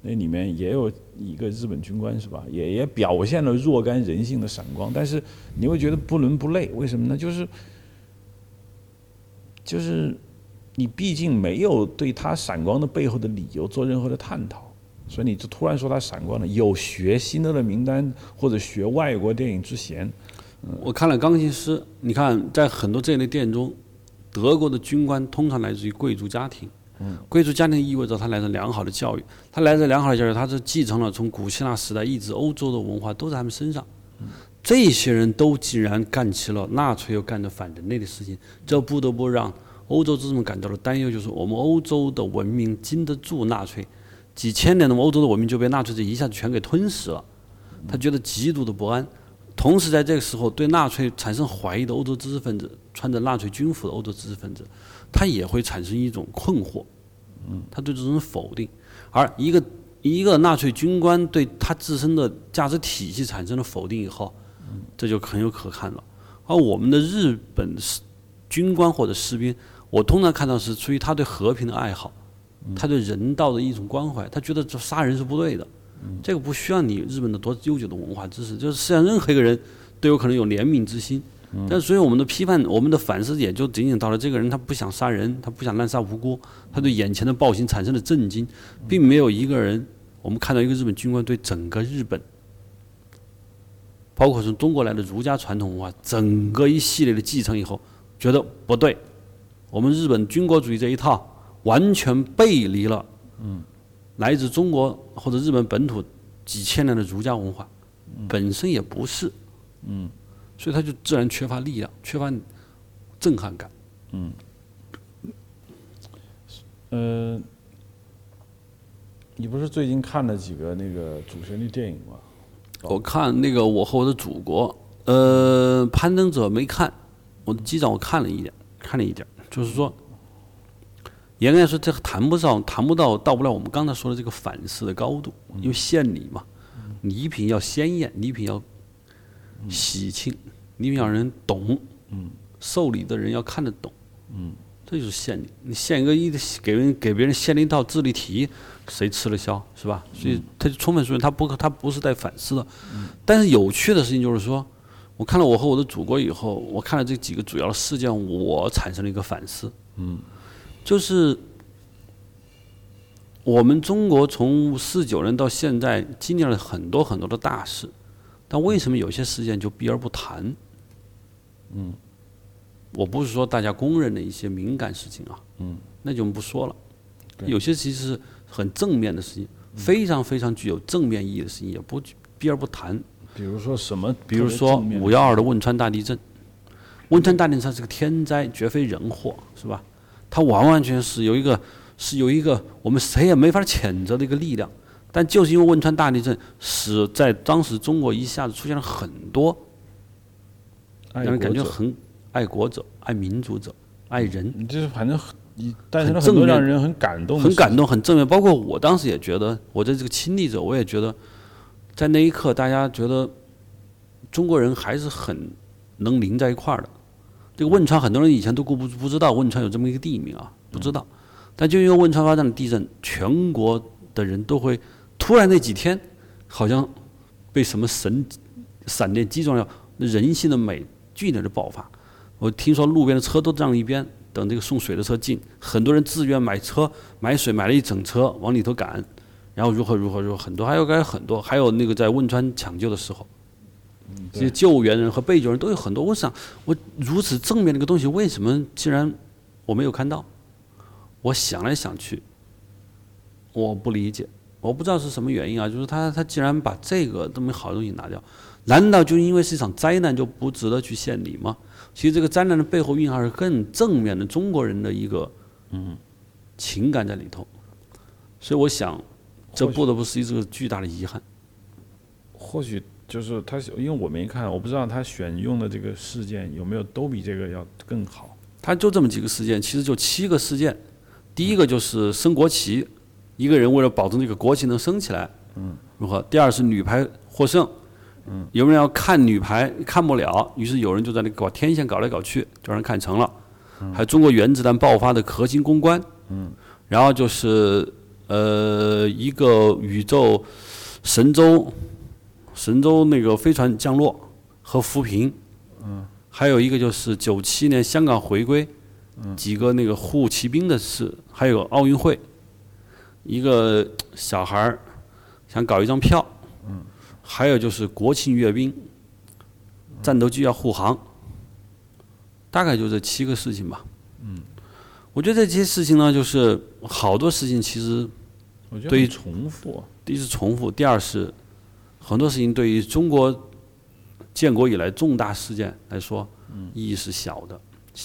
Speaker 1: 那里面也有一个日本军官是吧？也也表现了若干人性的闪光，但是你会觉得不伦不类，为什么呢？就是就是你毕竟没有对他闪光的背后的理由做任何的探讨，所以你就突然说他闪光了。有学《辛德勒名单》或者学外国电影之嫌。
Speaker 2: 我看了《钢琴师》，你看在很多这类电影中，德国的军官通常来自于贵族家庭。贵族家庭意味着他来自良好的教育，他来自良好的教育，他是继承了从古希腊时代一直欧洲的文化都在他们身上。这些人都竟然干起了纳粹又干的反人类的事情，这不得不让欧洲之众感到了担忧，就是我们欧洲的文明经得住纳粹？几千年的欧洲的文明就被纳粹这一下子全给吞噬了，他觉得极度的不安。同时在这个时候，对纳粹产生怀疑的欧洲知识分子，穿着纳粹军服的欧洲知识分子。他也会产生一种困惑，嗯，他对这种否定，而一个一个纳粹军官对他自身的价值体系产生了否定以后，这就很有可看了。而我们的日本士军官或者士兵，我通常看到是出于他对和平的爱好，他对人道的一种关怀，他觉得这杀人是不对的，这个不需要你日本的多悠久的文化知识，就是世界上任何一个人都有可能有怜悯之心。但所以我们的批判，我们的反思也就仅仅到了这个人他不想杀人，他不想滥杀无辜，他对眼前的暴行产生了震惊，并没有一个人，我们看到一个日本军官对整个日本，包括从中国来的儒家传统文化整个一系列的继承以后，觉得不对，我们日本军国主义这一套完全背离了，嗯，来自中国或者日本本土几千年的儒家文化，本身也不是，嗯。所以他就自然缺乏力量，缺乏震撼感。嗯，
Speaker 1: 呃，你不是最近看了几个那个主旋律电影吗？
Speaker 2: 我看那个《我和我的祖国》，呃，《攀登者》没看，我的机长我看了一点，看了一点，就是说，严格来说，这谈不上，谈不到，到不了我们刚才说的这个反思的高度，因为献礼嘛，礼品要鲜艳，礼品要。喜庆，你要人懂，受礼的人要看得懂，这就是献礼。你献一个一给人给别人献了一道智力题，谁吃得消是吧？所以他就充分说明他不他不是在反思的。但是有趣的事情就是说，我看了我和我的祖国以后，我看了这几个主要的事件，我产生了一个反思，就是我们中国从四九年到现在经历了很多很多的大事。但为什么有些事件就避而不谈？嗯，我不是说大家公认的一些敏感事情啊，嗯，那就不说了。有些其实是很正面的事情，非常非常具有正面意义的事情，也不避而不谈。
Speaker 1: 比如说什么？
Speaker 2: 比如说五幺二的汶川大地震，汶川大地震是个天灾，绝非人祸，是吧？它完完全是有一个是有一个我们谁也没法谴责的一个力量。但就是因为汶川大地震，使在当时中国一下子出现了很多让人感觉很爱国者、爱民族者、爱人。
Speaker 1: 就是反正你但是呢很多让人很感动
Speaker 2: 很感动，很正面。包括我当时也觉得，我的这个亲历者，我也觉得，在那一刻，大家觉得中国人还是很能邻在一块儿的。这个汶川，很多人以前都不不知道汶川有这么一个地名啊，不知道。但就因为汶川发生了地震，全国的人都会突然那几天，好像被什么神闪电击中了，人性的美剧烈的爆发。我听说路边的车都让一边，等这个送水的车进，很多人自愿买车买水，买了一整车往里头赶，然后如何如何如何，很多还有该很多，还有那个在汶川抢救的时候，这些救援人和被救人都有很多。我想，我如此正面的一个东西，为什么竟然我没有看到？我想来想去，我不理解，我不知道是什么原因啊。就是他他既然把这个这么好的东西拿掉，难道就因为是一场灾难就不值得去献礼吗？其实这个灾难的背后蕴含着更正面的中国人的一个嗯情感在里头，所以我想，这不得不是一个巨大的遗憾。
Speaker 1: 或许就是他，因为我没看，我不知道他选用的这个事件有没有都比这个要更好。
Speaker 2: 他就这么几个事件，其实就七个事件。第一个就是升国旗，一个人为了保证这个国旗能升起来，嗯，如何？第二是女排获胜，嗯，有人要看女排看不了，于是有人就在那搞天线搞来搞去，就让人看成了。还有中国原子弹爆发的核心攻关，嗯，然后就是呃一个宇宙神舟神舟那个飞船降落和扶贫，嗯，还有一个就是九七年香港回归。几个那个护旗兵的事，还有奥运会，一个小孩儿想搞一张票，嗯，还有就是国庆阅兵，战斗机要护航，大概就这七个事情吧。嗯，我觉得这些事情呢，就是好多事情其实
Speaker 1: 我觉得
Speaker 2: 对于
Speaker 1: 重复，
Speaker 2: 第一是重复，第二是很多事情对于中国建国以来重大事件来说，意义是小的。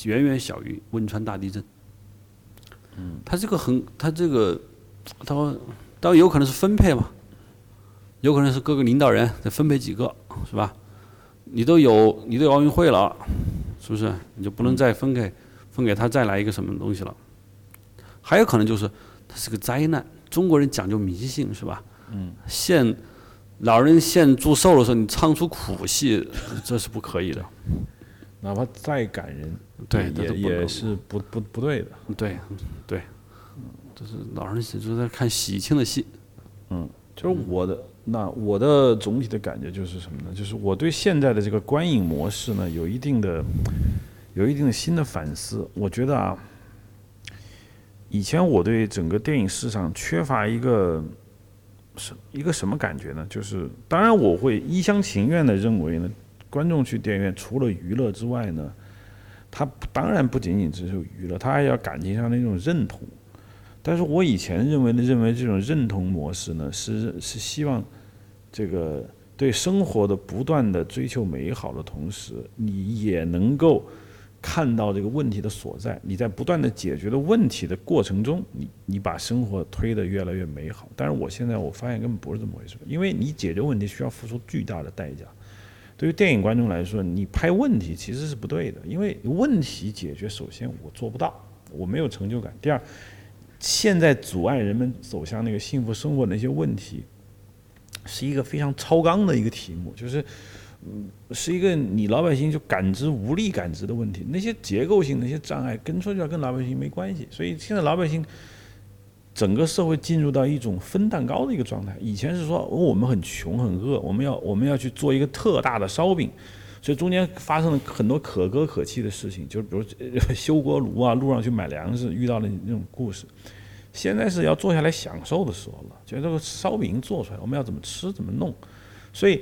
Speaker 2: 远远小于汶川大地震。嗯，它这个很，它这个，它当然有可能是分配嘛，有可能是各个领导人再分配几个，是吧？你都有，你都有奥运会了，是不是？你就不能再分给分给他再来一个什么东西了？还有可能就是它是个灾难。中国人讲究迷信，是吧？嗯，献老人现祝寿的时候，你唱出苦戏，这是不可以的。
Speaker 1: 哪怕再感人，
Speaker 2: 对这
Speaker 1: 也也是不不不对的。
Speaker 2: 对，对，就是老人喜就在看喜庆的戏。
Speaker 1: 嗯就是我的那我的总体的感觉就是什么呢？就是我对现在的这个观影模式呢，有一定的有一定的新的反思。我觉得啊，以前我对整个电影市场缺乏一个什一个什么感觉呢？就是当然我会一厢情愿的认为呢，观众去电影院除了娱乐之外呢，他当然不仅仅只是娱乐，他还要感情上的一种认同。但是我以前认为的认为这种认同模式呢，是是希望这个对生活的不断的追求美好的同时，你也能够看到这个问题的所在。你在不断的解决的问题的过程中，你你把生活推得越来越美好。但是我现在我发现根本不是这么回事，因为你解决问题需要付出巨大的代价。对于电影观众来说，你拍问题其实是不对的，因为问题解决首先我做不到，我没有成就感。第二，现在阻碍人们走向那个幸福生活的那些问题，是一个非常超纲的一个题目，就是，嗯，是一个你老百姓就感知无力感知的问题。那些结构性的那些障碍，跟说起来跟老百姓没关系。所以现在老百姓整个社会进入到一种分蛋糕的一个状态。以前是说、我们很穷很饿，我们要我们要去做一个特大的烧饼，所以中间发生了很多可歌可泣的事情，就是比如 修锅炉啊，路上去买粮食遇到的那种故事。现在是要坐下来享受的时候了，就这个烧饼做出来，我们要怎么吃怎么弄。所以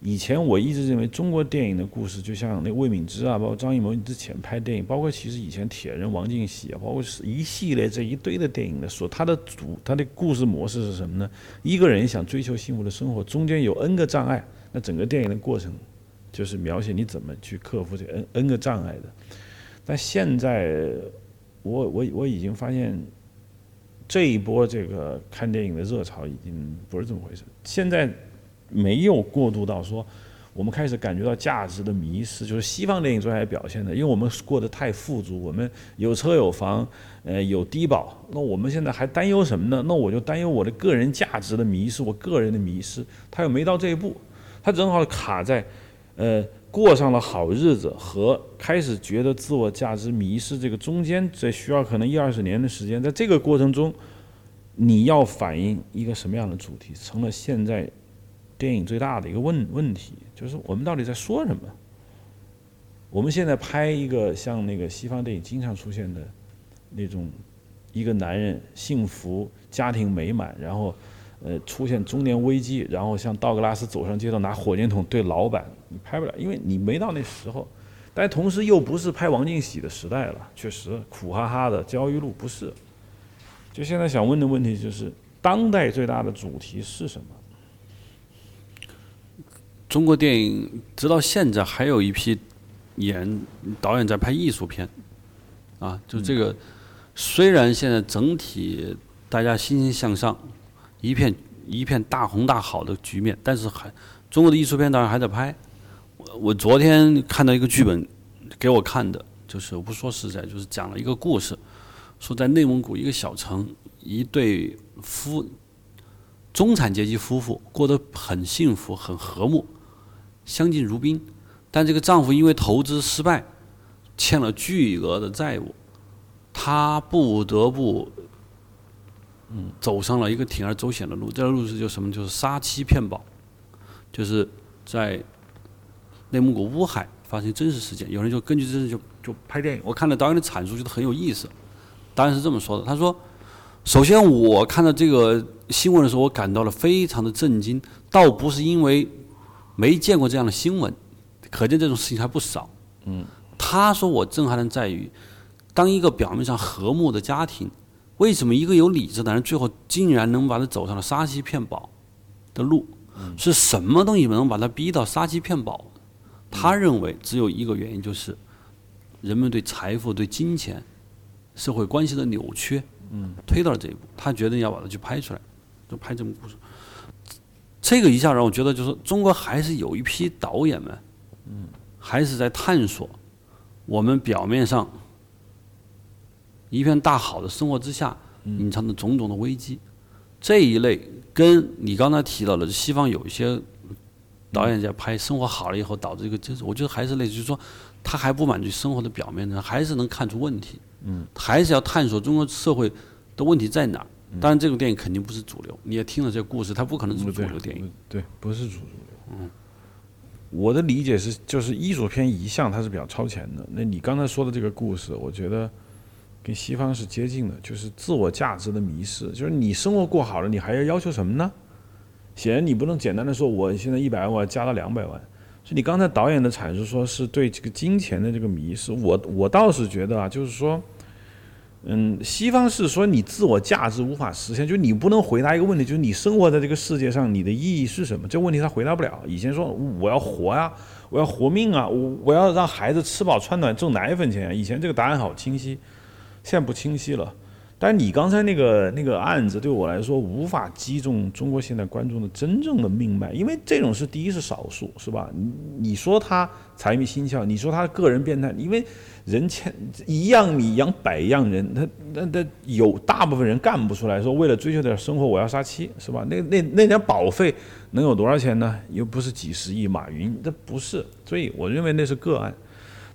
Speaker 1: 以前我一直认为中国电影的故事，就像那魏敏芝啊，包括张艺谋之前拍电影，包括其实以前铁人王进喜啊，包括是一系列这一堆的电影的说，他的主他的故事模式是什么呢？一个人想追求幸福的生活，中间有 N 个障碍，那整个电影的过程就是描写你怎么去克服这 N N 个障碍的。但现在我我我已经发现。这一波这个看电影的热潮已经不是这么回事。现在没有过渡到说，我们开始感觉到价值的迷失，就是西方电影最爱表现的，因为我们过得太富足，我们有车有房，呃，有低保，那我们现在还担忧什么呢？那我就担忧我的个人价值的迷失，我个人的迷失。他又没到这一步，他正好卡在，呃，过上了好日子和开始觉得自我价值迷失这个中间，这需要可能一二十年的时间，在这个过程中，你要反映一个什么样的主题，成了现在。电影最大的一个问问题就是我们到底在说什么？我们现在拍一个像那个西方电影经常出现的那种一个男人幸福家庭美满，然后呃出现中年危机，然后像道格拉斯走上街头拿火箭筒对老板，你拍不了，因为你没到那时候。但同时又不是拍王进喜的时代了，确实苦哈哈的焦裕禄不是。就现在想问的问题就是，当代最大的主题是什么？
Speaker 2: 中国电影直到现在还有一批演导演在拍艺术片，啊，就这个虽然现在整体大家欣欣向上，一片一片大红大好的局面，但是还中国的艺术片导演还在拍。我昨天看到一个剧本给我看的，就是我不说实在，就是讲了一个故事，说在内蒙古一个小城，一对夫中产阶级夫妇过得很幸福，很和睦。相敬如宾，但这个丈夫因为投资失败，欠了巨额的债务，他不得不，嗯，走上了一个铤而走险的路。这条路是就什么？就是杀妻骗保，就是在内蒙古乌海发生真实事件。有人就根据这就就拍电影。我看了导演的阐述，觉得很有意思。导演是这么说的：他说，首先我看到这个新闻的时候，我感到了非常的震惊，倒不是因为。没见过这样的新闻，可见这种事情还不少。
Speaker 1: 嗯，
Speaker 2: 他说我震撼的在于，当一个表面上和睦的家庭，为什么一个有理智的人最后竟然能把他走上了杀妻骗保的路？是什么东西能把他逼到杀妻骗保？他认为只有一个原因，就是人们对财富、对金钱、社会关系的扭曲，
Speaker 1: 嗯，
Speaker 2: 推到了这一步。他决定要把它去拍出来，就拍这么故事。这个一下让我觉得，就是中国还是有一批导演们，
Speaker 1: 嗯，
Speaker 2: 还是在探索我们表面上一片大好的生活之下隐藏的种种的危机。这一类跟你刚才提到的西方有一些导演在拍生活好了以后导致一个，就是我觉得还是类似，就是说他还不满足生活的表面上，还是能看出问题，
Speaker 1: 嗯，
Speaker 2: 还是要探索中国社会的问题在哪。当然，这个电影肯定不是主流。你也听了这个故事，它不可能是主流电影。
Speaker 1: 对，不是主主流。
Speaker 2: 嗯，
Speaker 1: 我的理解是，就是艺术片一向它是比较超前的。那你刚才说的这个故事，我觉得跟西方是接近的，就是自我价值的迷失。就是你生活过好了，你还要要求什么呢？显然你不能简单的说，我现在一百万，我要加到两百万。所以你刚才导演的阐述说是对这个金钱的这个迷失，我我倒是觉得啊，就是说。嗯，西方是说你自我价值无法实现，就你不能回答一个问题，就是你生活在这个世界上，你的意义是什么？这问题他回答不了。以前说我要活呀，我要活命啊，我我要让孩子吃饱穿暖挣奶粉钱。以前这个答案好清晰，现在不清晰了。但你刚才那个那个案子对我来说无法击中中国现在观众的真正的命脉，因为这种是第一是少数，是吧？你你说他财迷心窍，你说他个人变态，因为。人千一样米养百样人，他那那有大部分人干不出来，说为了追求点生活我要杀妻，是吧？那那那点保费能有多少钱呢？又不是几十亿，马云这不是，所以我认为那是个案。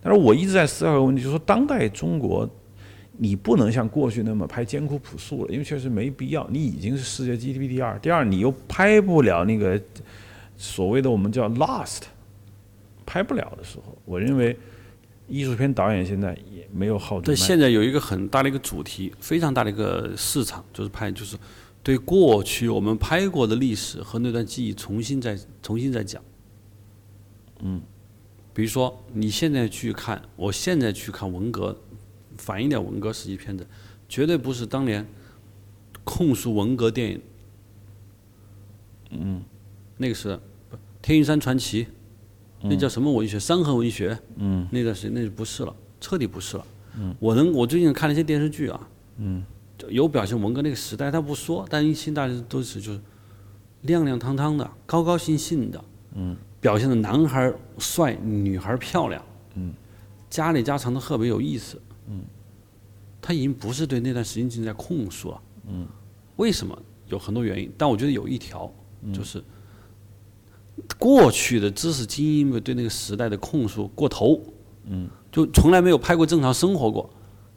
Speaker 1: 但是我一直在思考一个问题，就是说当代中国，你不能像过去那么拍艰苦朴素了，因为确实没必要。你已经是世界 GDP 第二，第二你又拍不了那个所谓的我们叫 lost，拍不了的时候，我认为。艺术片导演现在也没有好。
Speaker 2: 但，现在有一个很大的一个主题，非常大的一个市场，就是拍，就是对过去我们拍过的历史和那段记忆重新再重新再讲。
Speaker 1: 嗯，
Speaker 2: 比如说你现在去看，我现在去看文革，反映点文革时期片子，绝对不是当年控诉文革电影。
Speaker 1: 嗯，
Speaker 2: 那个是《天云山传奇》。那叫什么文学？山河文学。
Speaker 1: 嗯，
Speaker 2: 那段时间那就不是了，彻底不是了。嗯，我能，我最近看了一些电视剧啊，
Speaker 1: 嗯，
Speaker 2: 有表现文革那个时代，他不说，但一听大家都是就是亮亮堂堂的，高高兴兴的，
Speaker 1: 嗯，
Speaker 2: 表现的男孩帅，女孩漂亮，嗯，家里家常的特别有意思，嗯，他已经不是对那段时间进行在控诉了，嗯，为什么？有很多原因，但我觉得有一条就是。过去的知识精英们对那个时代的控诉过头，嗯，就从来没有拍过正常生活过，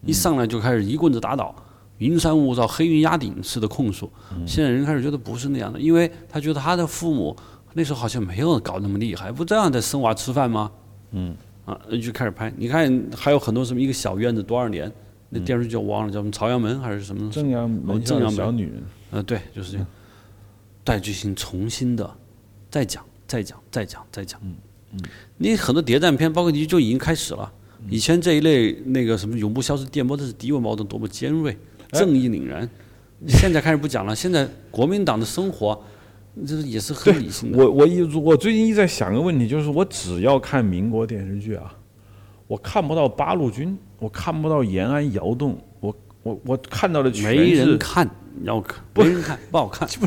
Speaker 2: 一上来就开始一棍子打倒，云山雾罩、黑云压顶式的控诉。现在人开始觉得不是那样的，因为他觉得他的父母那时候好像没有搞那么厉害，不这样在生娃吃饭吗？嗯，啊，就开始拍。你看还有很多什么一个小院子多少年，那电视剧我忘了叫什么朝阳门还是什么？
Speaker 1: 正阳门
Speaker 2: 正阳门
Speaker 1: 小女人，
Speaker 2: 呃，对，就是这样，带剧情重新的再讲、再讲、再讲、再讲。嗯嗯，你很多谍战片，包括你就已经开始了。以前这一类那个什么永不消失电波，这是敌我矛盾多么尖锐，正义凛然。现在开始不讲了，现在国民党的生活，这也是很理性的。
Speaker 1: 我我一我最近一直在想个问题，就是我只要看民国电视剧啊，我看不到八路军，我看不到延安窑洞，我我我看到的全是没
Speaker 2: 人看，要看，没人看，不好看，不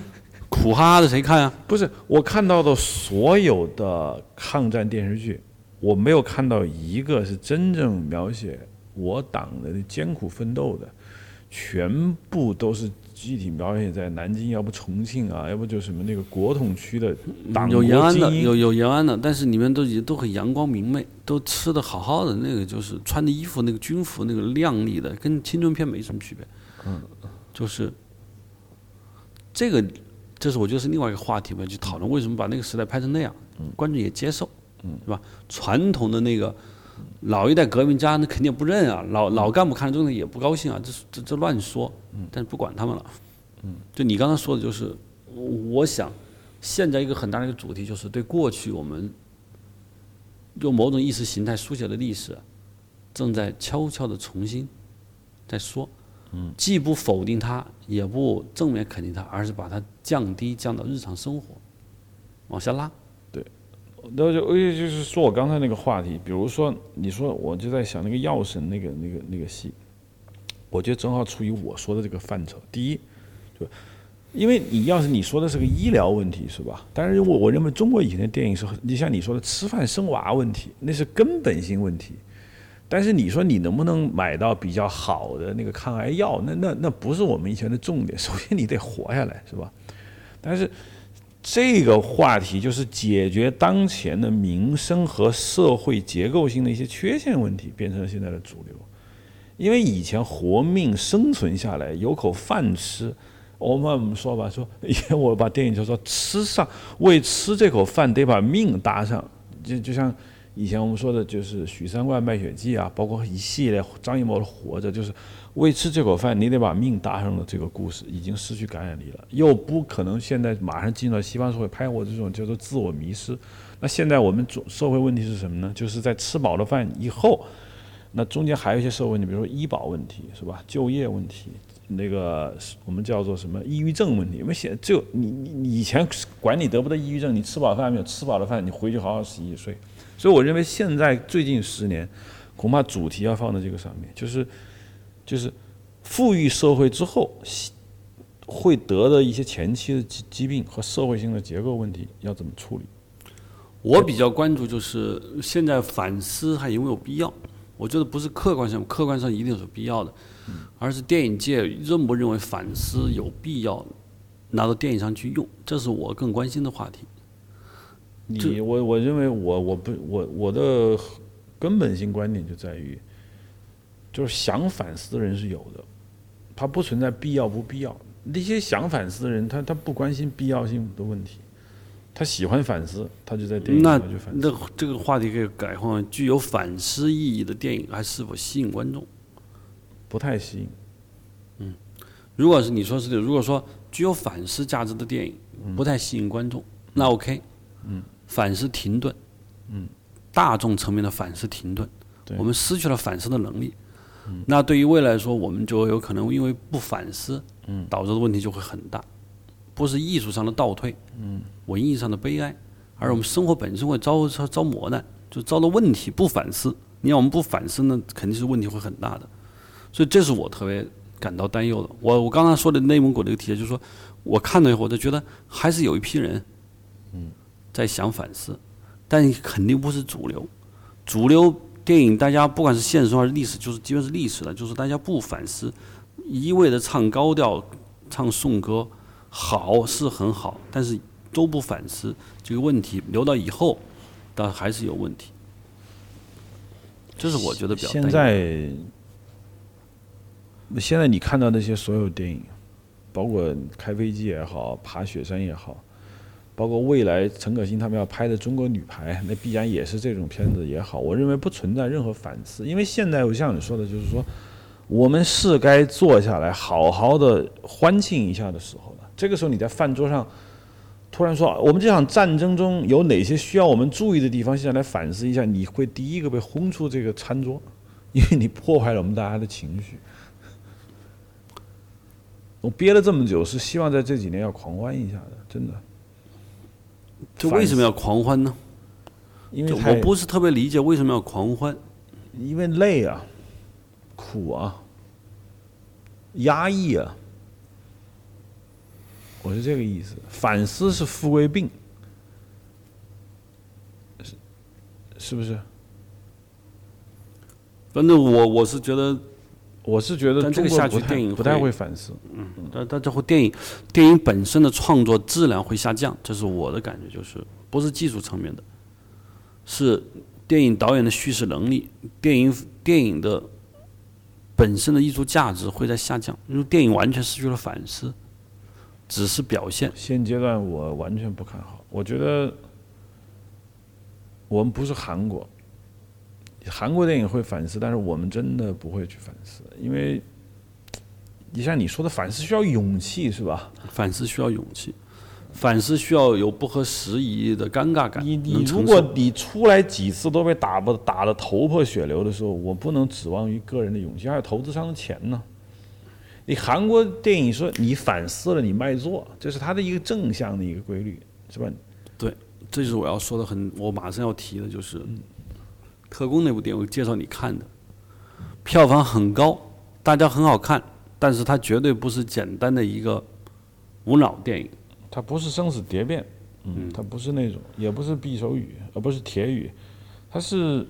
Speaker 2: 苦哈哈的谁看啊？
Speaker 1: 不是我看到的所有的抗战电视剧，我没有看到一个是真正描写我党的艰苦奋斗的，全部都是具体表演在南京，要不重庆啊，要不就什么那个国统区的党
Speaker 2: 有延安的，有有延安的，但是你们都已经都很阳光明媚，都吃的好好的，那个就是穿的衣服那个军服那个亮丽的，跟青春片没什么区别。嗯，就是这个，这是我觉得是另外一个话题，我要去讨论为什么把那个时代拍成那样，观众也接受，嗯，是吧？传统的那个老一代革命家那肯定不认啊，老老干部看了之后也不高兴啊，这这这乱说，但是不管他们了，嗯，就你刚刚说的就是，我想现在一个很大的一个主题就是对过去我们用某种意识形态书写的历史，正在悄悄的重新在说，嗯，既不否定它，也不正面肯定它，而是把它降低降到日常生活，往下拉。
Speaker 1: 那就而且就是说我刚才那个话题，比如说你说我就在想那个药神那个那个那个戏，我觉得正好处于我说的这个范畴。第一，就因为你要是你说的是个医疗问题是吧？但是我我认为中国以前的电影是，你像你说的吃饭生娃问题，那是根本性问题。但是你说你能不能买到比较好的那个抗癌药，那那那不是我们以前的重点。首先你得活下来是吧？但是。这个话题就是解决当前的民生和社会结构性的一些缺陷问题，变成了现在的主流。因为以前活命生存下来有口饭吃，我们说吧，说以前我把电影叫说吃上为吃这口饭得把命搭上，就就像以前我们说的就是许三观卖血记啊，包括一系列张艺谋的活着，就是。为吃这口饭，你得把命搭上了。这个故事已经失去感染力了，又不可能现在马上进入到西方社会拍我这种叫做自我迷失。那现在我们中社会问题是什么呢？就是在吃饱了饭以后，那中间还有一些社会问题，比如说医保问题，是吧？就业问题，那个我们叫做什么抑郁症问题？因为现就你你以前管你得不得抑郁症，你吃饱饭没有？吃饱了饭，你回去好好洗洗睡。所以我认为现在最近十年，恐怕主题要放在这个上面，就是。就是富裕社会之后会得的一些前期的疾疾病和社会性的结构问题要怎么处理？
Speaker 2: 我比较关注就是现在反思还有没有必要？我觉得不是客观上，客观上一定是必要的，而是电影界认不认为反思有必要拿到电影上去用，这是我更关心的话题。
Speaker 1: 你我我认为我我不我我的根本性观点就在于。就是想反思的人是有的，他不存在必要不必要。那些想反思的人，他他不关心必要性的问题，他喜欢反思，他就在电影上就反思。
Speaker 2: 那这个话题可以改换：具有反思意义的电影还是否吸引观众？
Speaker 1: 不太吸引。
Speaker 2: 嗯，如果是你说是的，如果说具有反思价值的电影不太吸引观众，那 OK。嗯，反思停顿。嗯，大众层面的反思停顿，我们失去了反思的能力。那对于未来说，我们就有可能因为不反思，导致的问题就会很大，不是艺术上的倒退，嗯文艺上的悲哀，而我们生活本身会遭遭遭磨难，就遭到问题不反思。你要我们不反思呢，肯定是问题会很大的。所以这是我特别感到担忧的。我我刚才说的内蒙古这个题，就是说我看到以后，我就觉得还是有一批人，在想反思，但肯定不是主流。主流电影大家不管是现实还是历史，就是基本是历史的，就是大家不反思，一味的唱高调、唱颂歌，好是很好，但是都不反思这个问题，留到以后，但还是有问题。这是我觉得比较
Speaker 1: 现在，现在你看到那些所有电影，包括开飞机也好，爬雪山也好，包括未来陈可辛他们要拍的《中国女排》，那必然也是这种片子也好。我认为不存在任何反思，因为现在我像你说的，就是说，我们是该坐下来好好的欢庆一下的时候了。这个时候你在饭桌上。突然说，我们这场战争中有哪些需要我们注意的地方？现在来反思一下，你会第一个被轰出这个餐桌，因为你破坏了我们大家的情绪。我憋了这么久，是希望在这几年要狂欢一下的，真的。
Speaker 2: 这为什么要狂欢呢？就
Speaker 1: 因为
Speaker 2: 我不是特别理解为什么要狂欢。
Speaker 1: 因为累啊，苦啊，压抑啊，我是这个意思。反思是富贵病，是是不是？
Speaker 2: 反正我我是觉得，
Speaker 1: 我是觉得
Speaker 2: 但这个下去电影
Speaker 1: 不太
Speaker 2: 会
Speaker 1: 会反思。
Speaker 2: 嗯但但最后电影电影本身的创作质量会下降，这是我的感觉，就是不是技术层面的，是电影导演的叙事能力，电影电影的本身的艺术价值会在下降，因为电影完全失去了反思，只是表现。
Speaker 1: 现阶段我完全不看好，我觉得我们不是韩国，韩国电影会反思，但是我们真的不会去反思，因为你像你说的反思需要勇气，是吧？
Speaker 2: 反思需要勇气，反思需要有不合时宜的尴尬感。
Speaker 1: 你你如果你出来几次都被打不打得头破血流的时候，我不能指望于个人的勇气，还有投资商的钱呢。你韩国电影说你反思了，你卖座，这是它的一个正向的一个规律，是吧？
Speaker 2: 对这就是我要说的很，我马上要提的，就是《特工》那部电影，我介绍你看的，票房很高，大家很好看，但是它绝对不是简单的一个无脑电影。
Speaker 1: 它不是生死蝶变，嗯，它不是那种，也不是匕首雨，而不是铁雨，它是，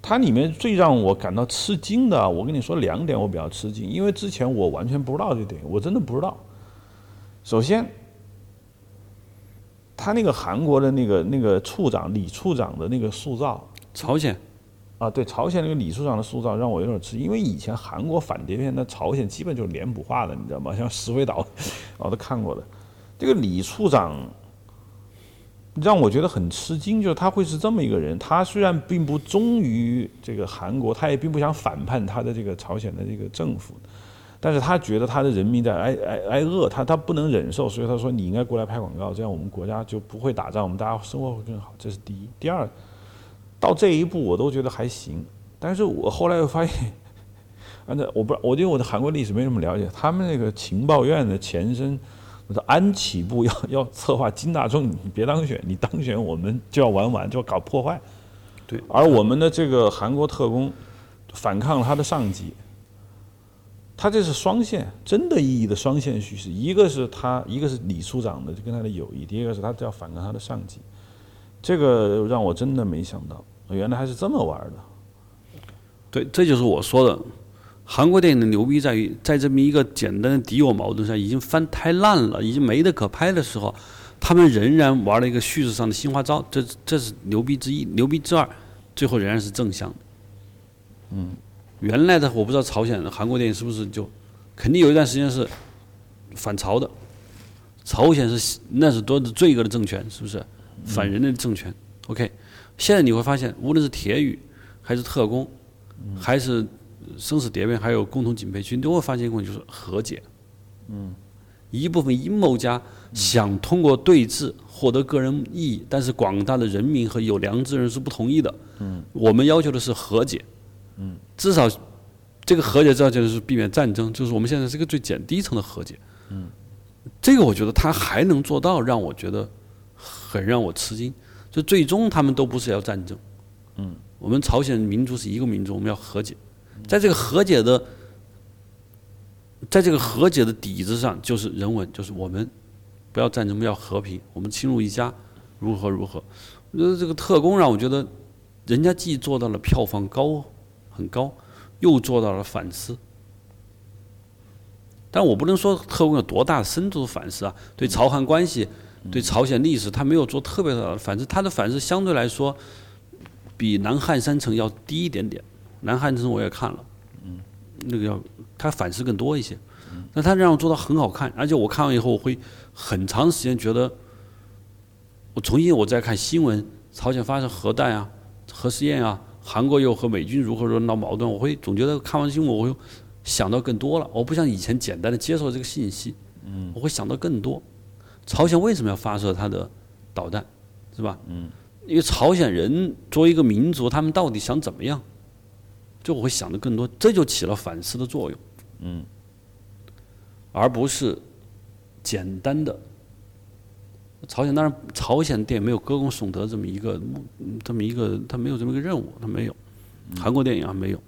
Speaker 1: 它里面最让我感到吃惊的，我跟你说两点，我比较吃惊，因为之前我完全不知道这电影，我真的不知道。首先，他那个韩国的那个那个处长李处长的那个塑造，
Speaker 2: 朝鲜
Speaker 1: 啊，对朝鲜那个李处长的塑造让我有点吃惊，因为以前韩国反谍片，那朝鲜基本就是脸谱化的，你知道吗？像石灰岛，我都看过的。这个李处长让我觉得很吃惊，就是他会是这么一个人。他虽然并不忠于这个韩国，他也并不想反叛他的这个朝鲜的这个政府，但是他觉得他的人民在挨挨挨饿，他他不能忍受，所以他说你应该过来拍广告，这样我们国家就不会打仗，我们大家生活会更好。这是第一。第二，到这一步我都觉得还行，但是我后来又发现，按照我不我对我的韩国历史没什么了解，他们那个情报院的前身。我说安企部要要策划金大中，你别当选，你当选我们就要玩完，就要搞破坏。
Speaker 2: 对，
Speaker 1: 而我们的这个韩国特工反抗了他的上级，他这是双线，真的意义的双线叙事。一个是他，一个是李处长的就跟他的友谊，第二个是他要反抗他的上级。这个让我真的没想到，原来还是这么玩的。
Speaker 2: 对，这就是我说的。韩国电影的牛逼在于，在这么一个简单的敌我矛盾上，已经翻太烂了，已经没得可拍的时候，他们仍然玩了一个叙事上的新花招，这这是牛逼之一。牛逼之二，最后仍然是正向的。嗯，原来的我不知道朝鲜、韩国电影是不是就，肯定有一段时间是反朝的，朝鲜是那是多是罪恶的政权，是不是？反人类的政权。OK，现在你会发现，无论是铁雨，还是特工，还是生死谍变还有共同警备区，你都会发现一个问题，就是和解。嗯，一部分阴谋家想通过对峙获得个人利益，但是广大的人民和有良知人是不同意的。嗯，我们要求的是和解。嗯，至少这个和解至少就是避免战争，就是我们现在是一个最简低层的和解。嗯，这个我觉得他还能做到，让我觉得很让我吃惊。就最终他们都不是要战争。嗯，我们朝鲜民族是一个民族，我们要和解。在这个和解的，在这个和解的底子上，就是人文，就是我们不要战争，我们要和平，我们亲如一家，如何如何。我觉得，这个特工让我觉得，人家既做到了票房高很高，又做到了反思。但我不能说特工有多大深度的反思啊，对朝韩关系、对朝鲜历史，他没有做特别大的反思。他的反思相对来说，比南汉三城要低一点点。南汉三城我也看了，嗯，那个要他反思更多一些。那他让我做到很好看，而且我看完以后，我会很长时间觉得，我重新我再看新闻，朝鲜发射核弹啊、核试验啊，韩国又和美军如何如何闹矛盾，我会总觉得看完新闻，我会想到更多了。我不像以前简单的接受这个信息，嗯，我会想到更多。朝鲜为什么要发射它的导弹，是吧？嗯，因为朝鲜人作为一个民族，他们到底想怎么样？就我会想的更多，这就起了反思的作用。嗯。而不是简单的朝鲜，当然朝鲜电影没有歌功颂德这么一个这么一个，他没有这么一个任务，他没有。韩国电影啊没有，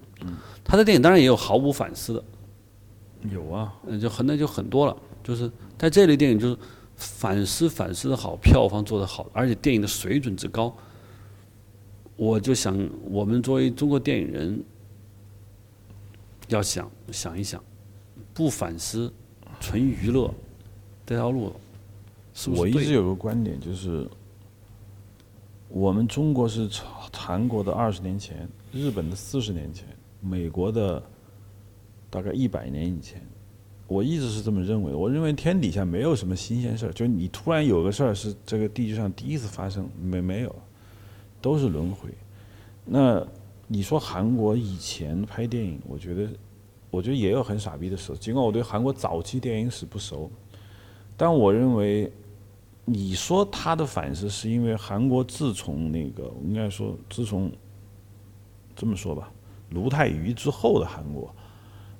Speaker 2: 他的电影当然也有毫无反思的，
Speaker 1: 有啊，
Speaker 2: 就很那就很多了。就是在这类电影，就是反思反思的好，票房做得好，而且电影的水准之高，我就想，我们作为中国电影人，要想想一想，不反思。纯娱乐这条路，是
Speaker 1: 我一直有个观点，就是我们中国是韩国的二十年前，日本的四十年前，美国的大概一百年以前。我一直是这么认为的，我认为天底下没有什么新鲜事儿，就是你突然有个事儿是这个地球上第一次发生，没没有，都是轮回。那你说韩国以前拍电影，我觉得。我觉得也有很傻逼的时候，尽管我对韩国早期电影史不熟，但我认为，你说他的反思是因为韩国自从那个应该说自从这么说吧，卢泰愚之后的韩国，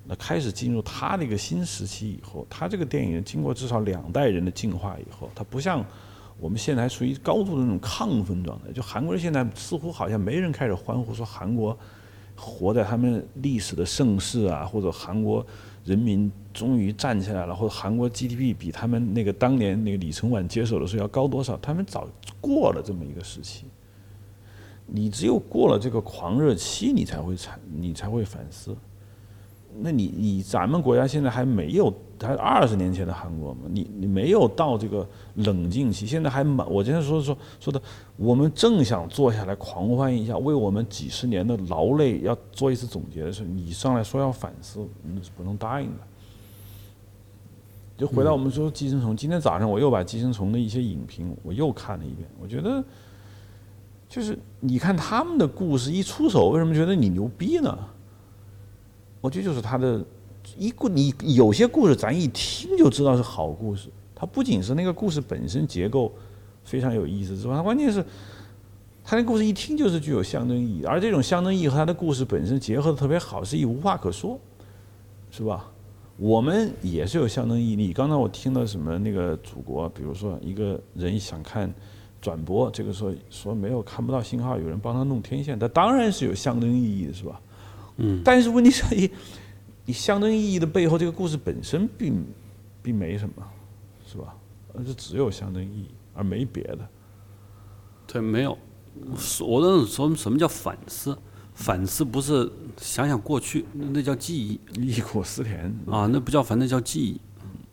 Speaker 1: 那开始进入他那个新时期以后，他这个电影经过至少两代人的进化以后，他不像我们现在还处于高度的那种亢奋状态，就韩国人现在似乎好像没人开始欢呼说韩国。活在他们历史的盛世啊，或者韩国人民终于站起来了，或者韩国 GDP 比他们那个当年那个李承晚接手的时候要高多少？他们早过了这么一个时期。你只有过了这个狂热期，你才会产，你才会反思。那你你咱们国家现在还没有，还二十年前的韩国嘛？你你没有到这个冷静期，现在还满。我今天说说说的，我们正想坐下来狂欢一下，为我们几十年的劳累要做一次总结的时候，你上来说要反思，那是不能答应的。就回到我们说《寄生虫》，今天早上我又把《寄生虫》的一些影评我又看了一遍，我觉得就是你看他们的故事一出手，为什么觉得你牛逼呢？我觉得就是他的一故，你有些故事咱一听就知道是好故事。它不仅是那个故事本身结构非常有意思之外，它关键是它那故事一听就是具有象征意义，而这种象征意义和它的故事本身结合的特别好，是一无话可说，是吧？我们也是有象征意义。刚才我听到什么那个祖国，比如说一个人想看转播，这个时候说没有看不到信号，有人帮他弄天线，它当然是有象征意义的，是吧？
Speaker 2: 嗯，
Speaker 1: 但是问题在于，你象征意义的背后，这个故事本身并并没什么，是吧？而是只有象征意义，而没别的。
Speaker 2: 对，没有。我认说什么叫反思？反思不是想想过去，那叫记忆。
Speaker 1: 忆苦思甜
Speaker 2: 啊，那不叫反，那叫记忆。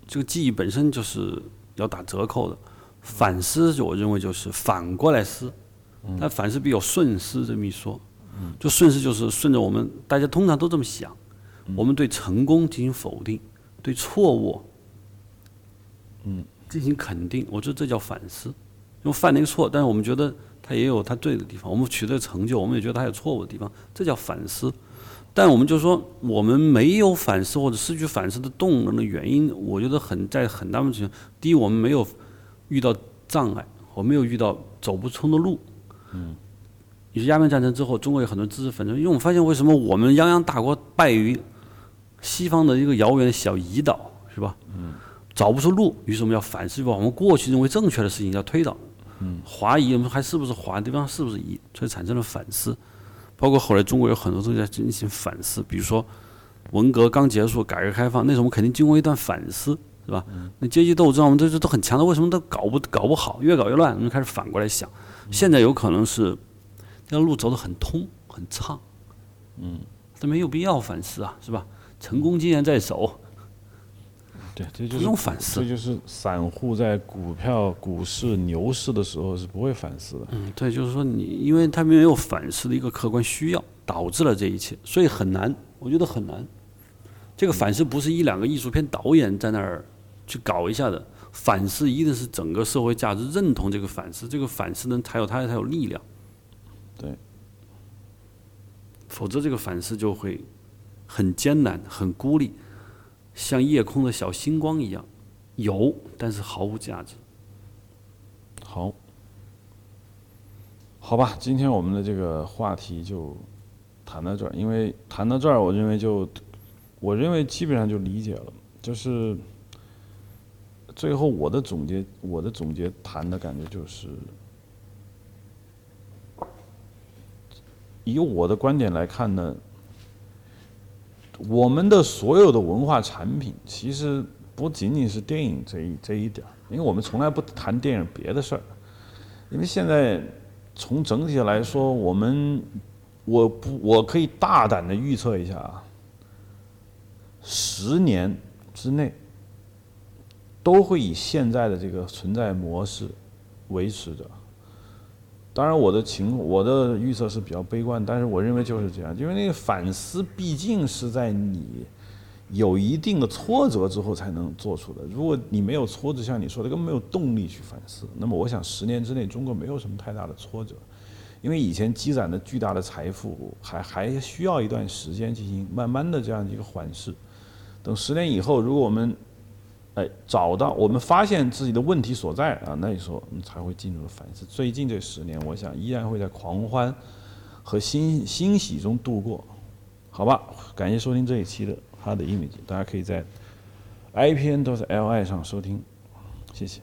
Speaker 2: 这个记忆本身就是要打折扣的。反思，我认为就是反过来思。但反思必有顺思这么一说。就顺势就是顺着我们，大家通常都这么想，我们对成功进行否定，对错误，
Speaker 1: 嗯，
Speaker 2: 进行肯定。我觉得这叫反思，因为犯了一个错，但是我们觉得他也有他对的地方。我们取得成就，我们也觉得他有错误的地方，这叫反思。但我们就说，我们没有反思或者失去反思的动能的原因，我觉得很在很大部分情况，第一，我们没有遇到障碍，我没有遇到走不通的路，
Speaker 1: 嗯。
Speaker 2: 你说鸦片战争之后，中国有很多知识分子，因为我们发现为什么我们泱泱大国败于西方的一个遥远的小胰岛，是吧？
Speaker 1: 嗯。
Speaker 2: 找不出路，于是我们要反思，把我们过去认为正确的事情要推倒。
Speaker 1: 嗯。
Speaker 2: 华夷，我们还是不是华？对方是不是夷？所以产生了反思。包括后来中国有很多东西在进行反思，比如说文革刚结束，改革开放，那时候我们肯定经过一段反思。是吧？那阶级斗争我们这这都很强的，为什么都搞不搞不好，越搞越乱？我们开始反过来想，现在有可能是这条路走得很通很畅，嗯，但没有必要反思啊，是吧？成功经验在手，
Speaker 1: 对，这就
Speaker 2: 不
Speaker 1: 是
Speaker 2: 用反思
Speaker 1: 这。就是散户在股票、股市牛市的时候是不会反思的。
Speaker 2: 嗯，对，就是说你，因为他没有反思的一个客观需要，导致了这一切，所以很难，我觉得很难。这个反思不是一两个艺术片导演在那儿去搞一下的，反思一定是整个社会价值认同这个反思，这个反思呢才有它才有力量。
Speaker 1: 对，
Speaker 2: 否则这个反思就会很艰难、很孤立，像夜空的小星光一样，有，但是毫无价值。
Speaker 1: 好，好吧，今天我们的这个话题就谈到这儿，因为谈到这儿，我认为就，我认为基本上就理解了，就是最后我的总结，我的总结谈的感觉就是，以我的观点来看呢，我们的所有的文化产品其实不仅仅是电影这一这一点儿，因为我们从来不谈电影别的事儿，因为现在从整体来说，我们我不我可以大胆的预测一下啊，十年之内都会以现在的这个存在模式维持着。当然，我的情我的预测是比较悲观，但是我认为就是这样，因为那个反思毕竟是在你有一定的挫折之后才能做出的。如果你没有挫折，像你说的，根本没有动力去反思。那么，我想十年之内中国没有什么太大的挫折，因为以前积攒的巨大的财富还还需要一段时间进行慢慢的这样一个缓释。等十年以后，如果我们哎，找到我们发现自己的问题所在啊，那时候我们才会进入反思。最近这十年，我想依然会在狂欢和欣欣喜中度过，好吧？感谢收听这一期的《他的 image》，大家可以在 IPN 都是 LI 上收听，谢谢。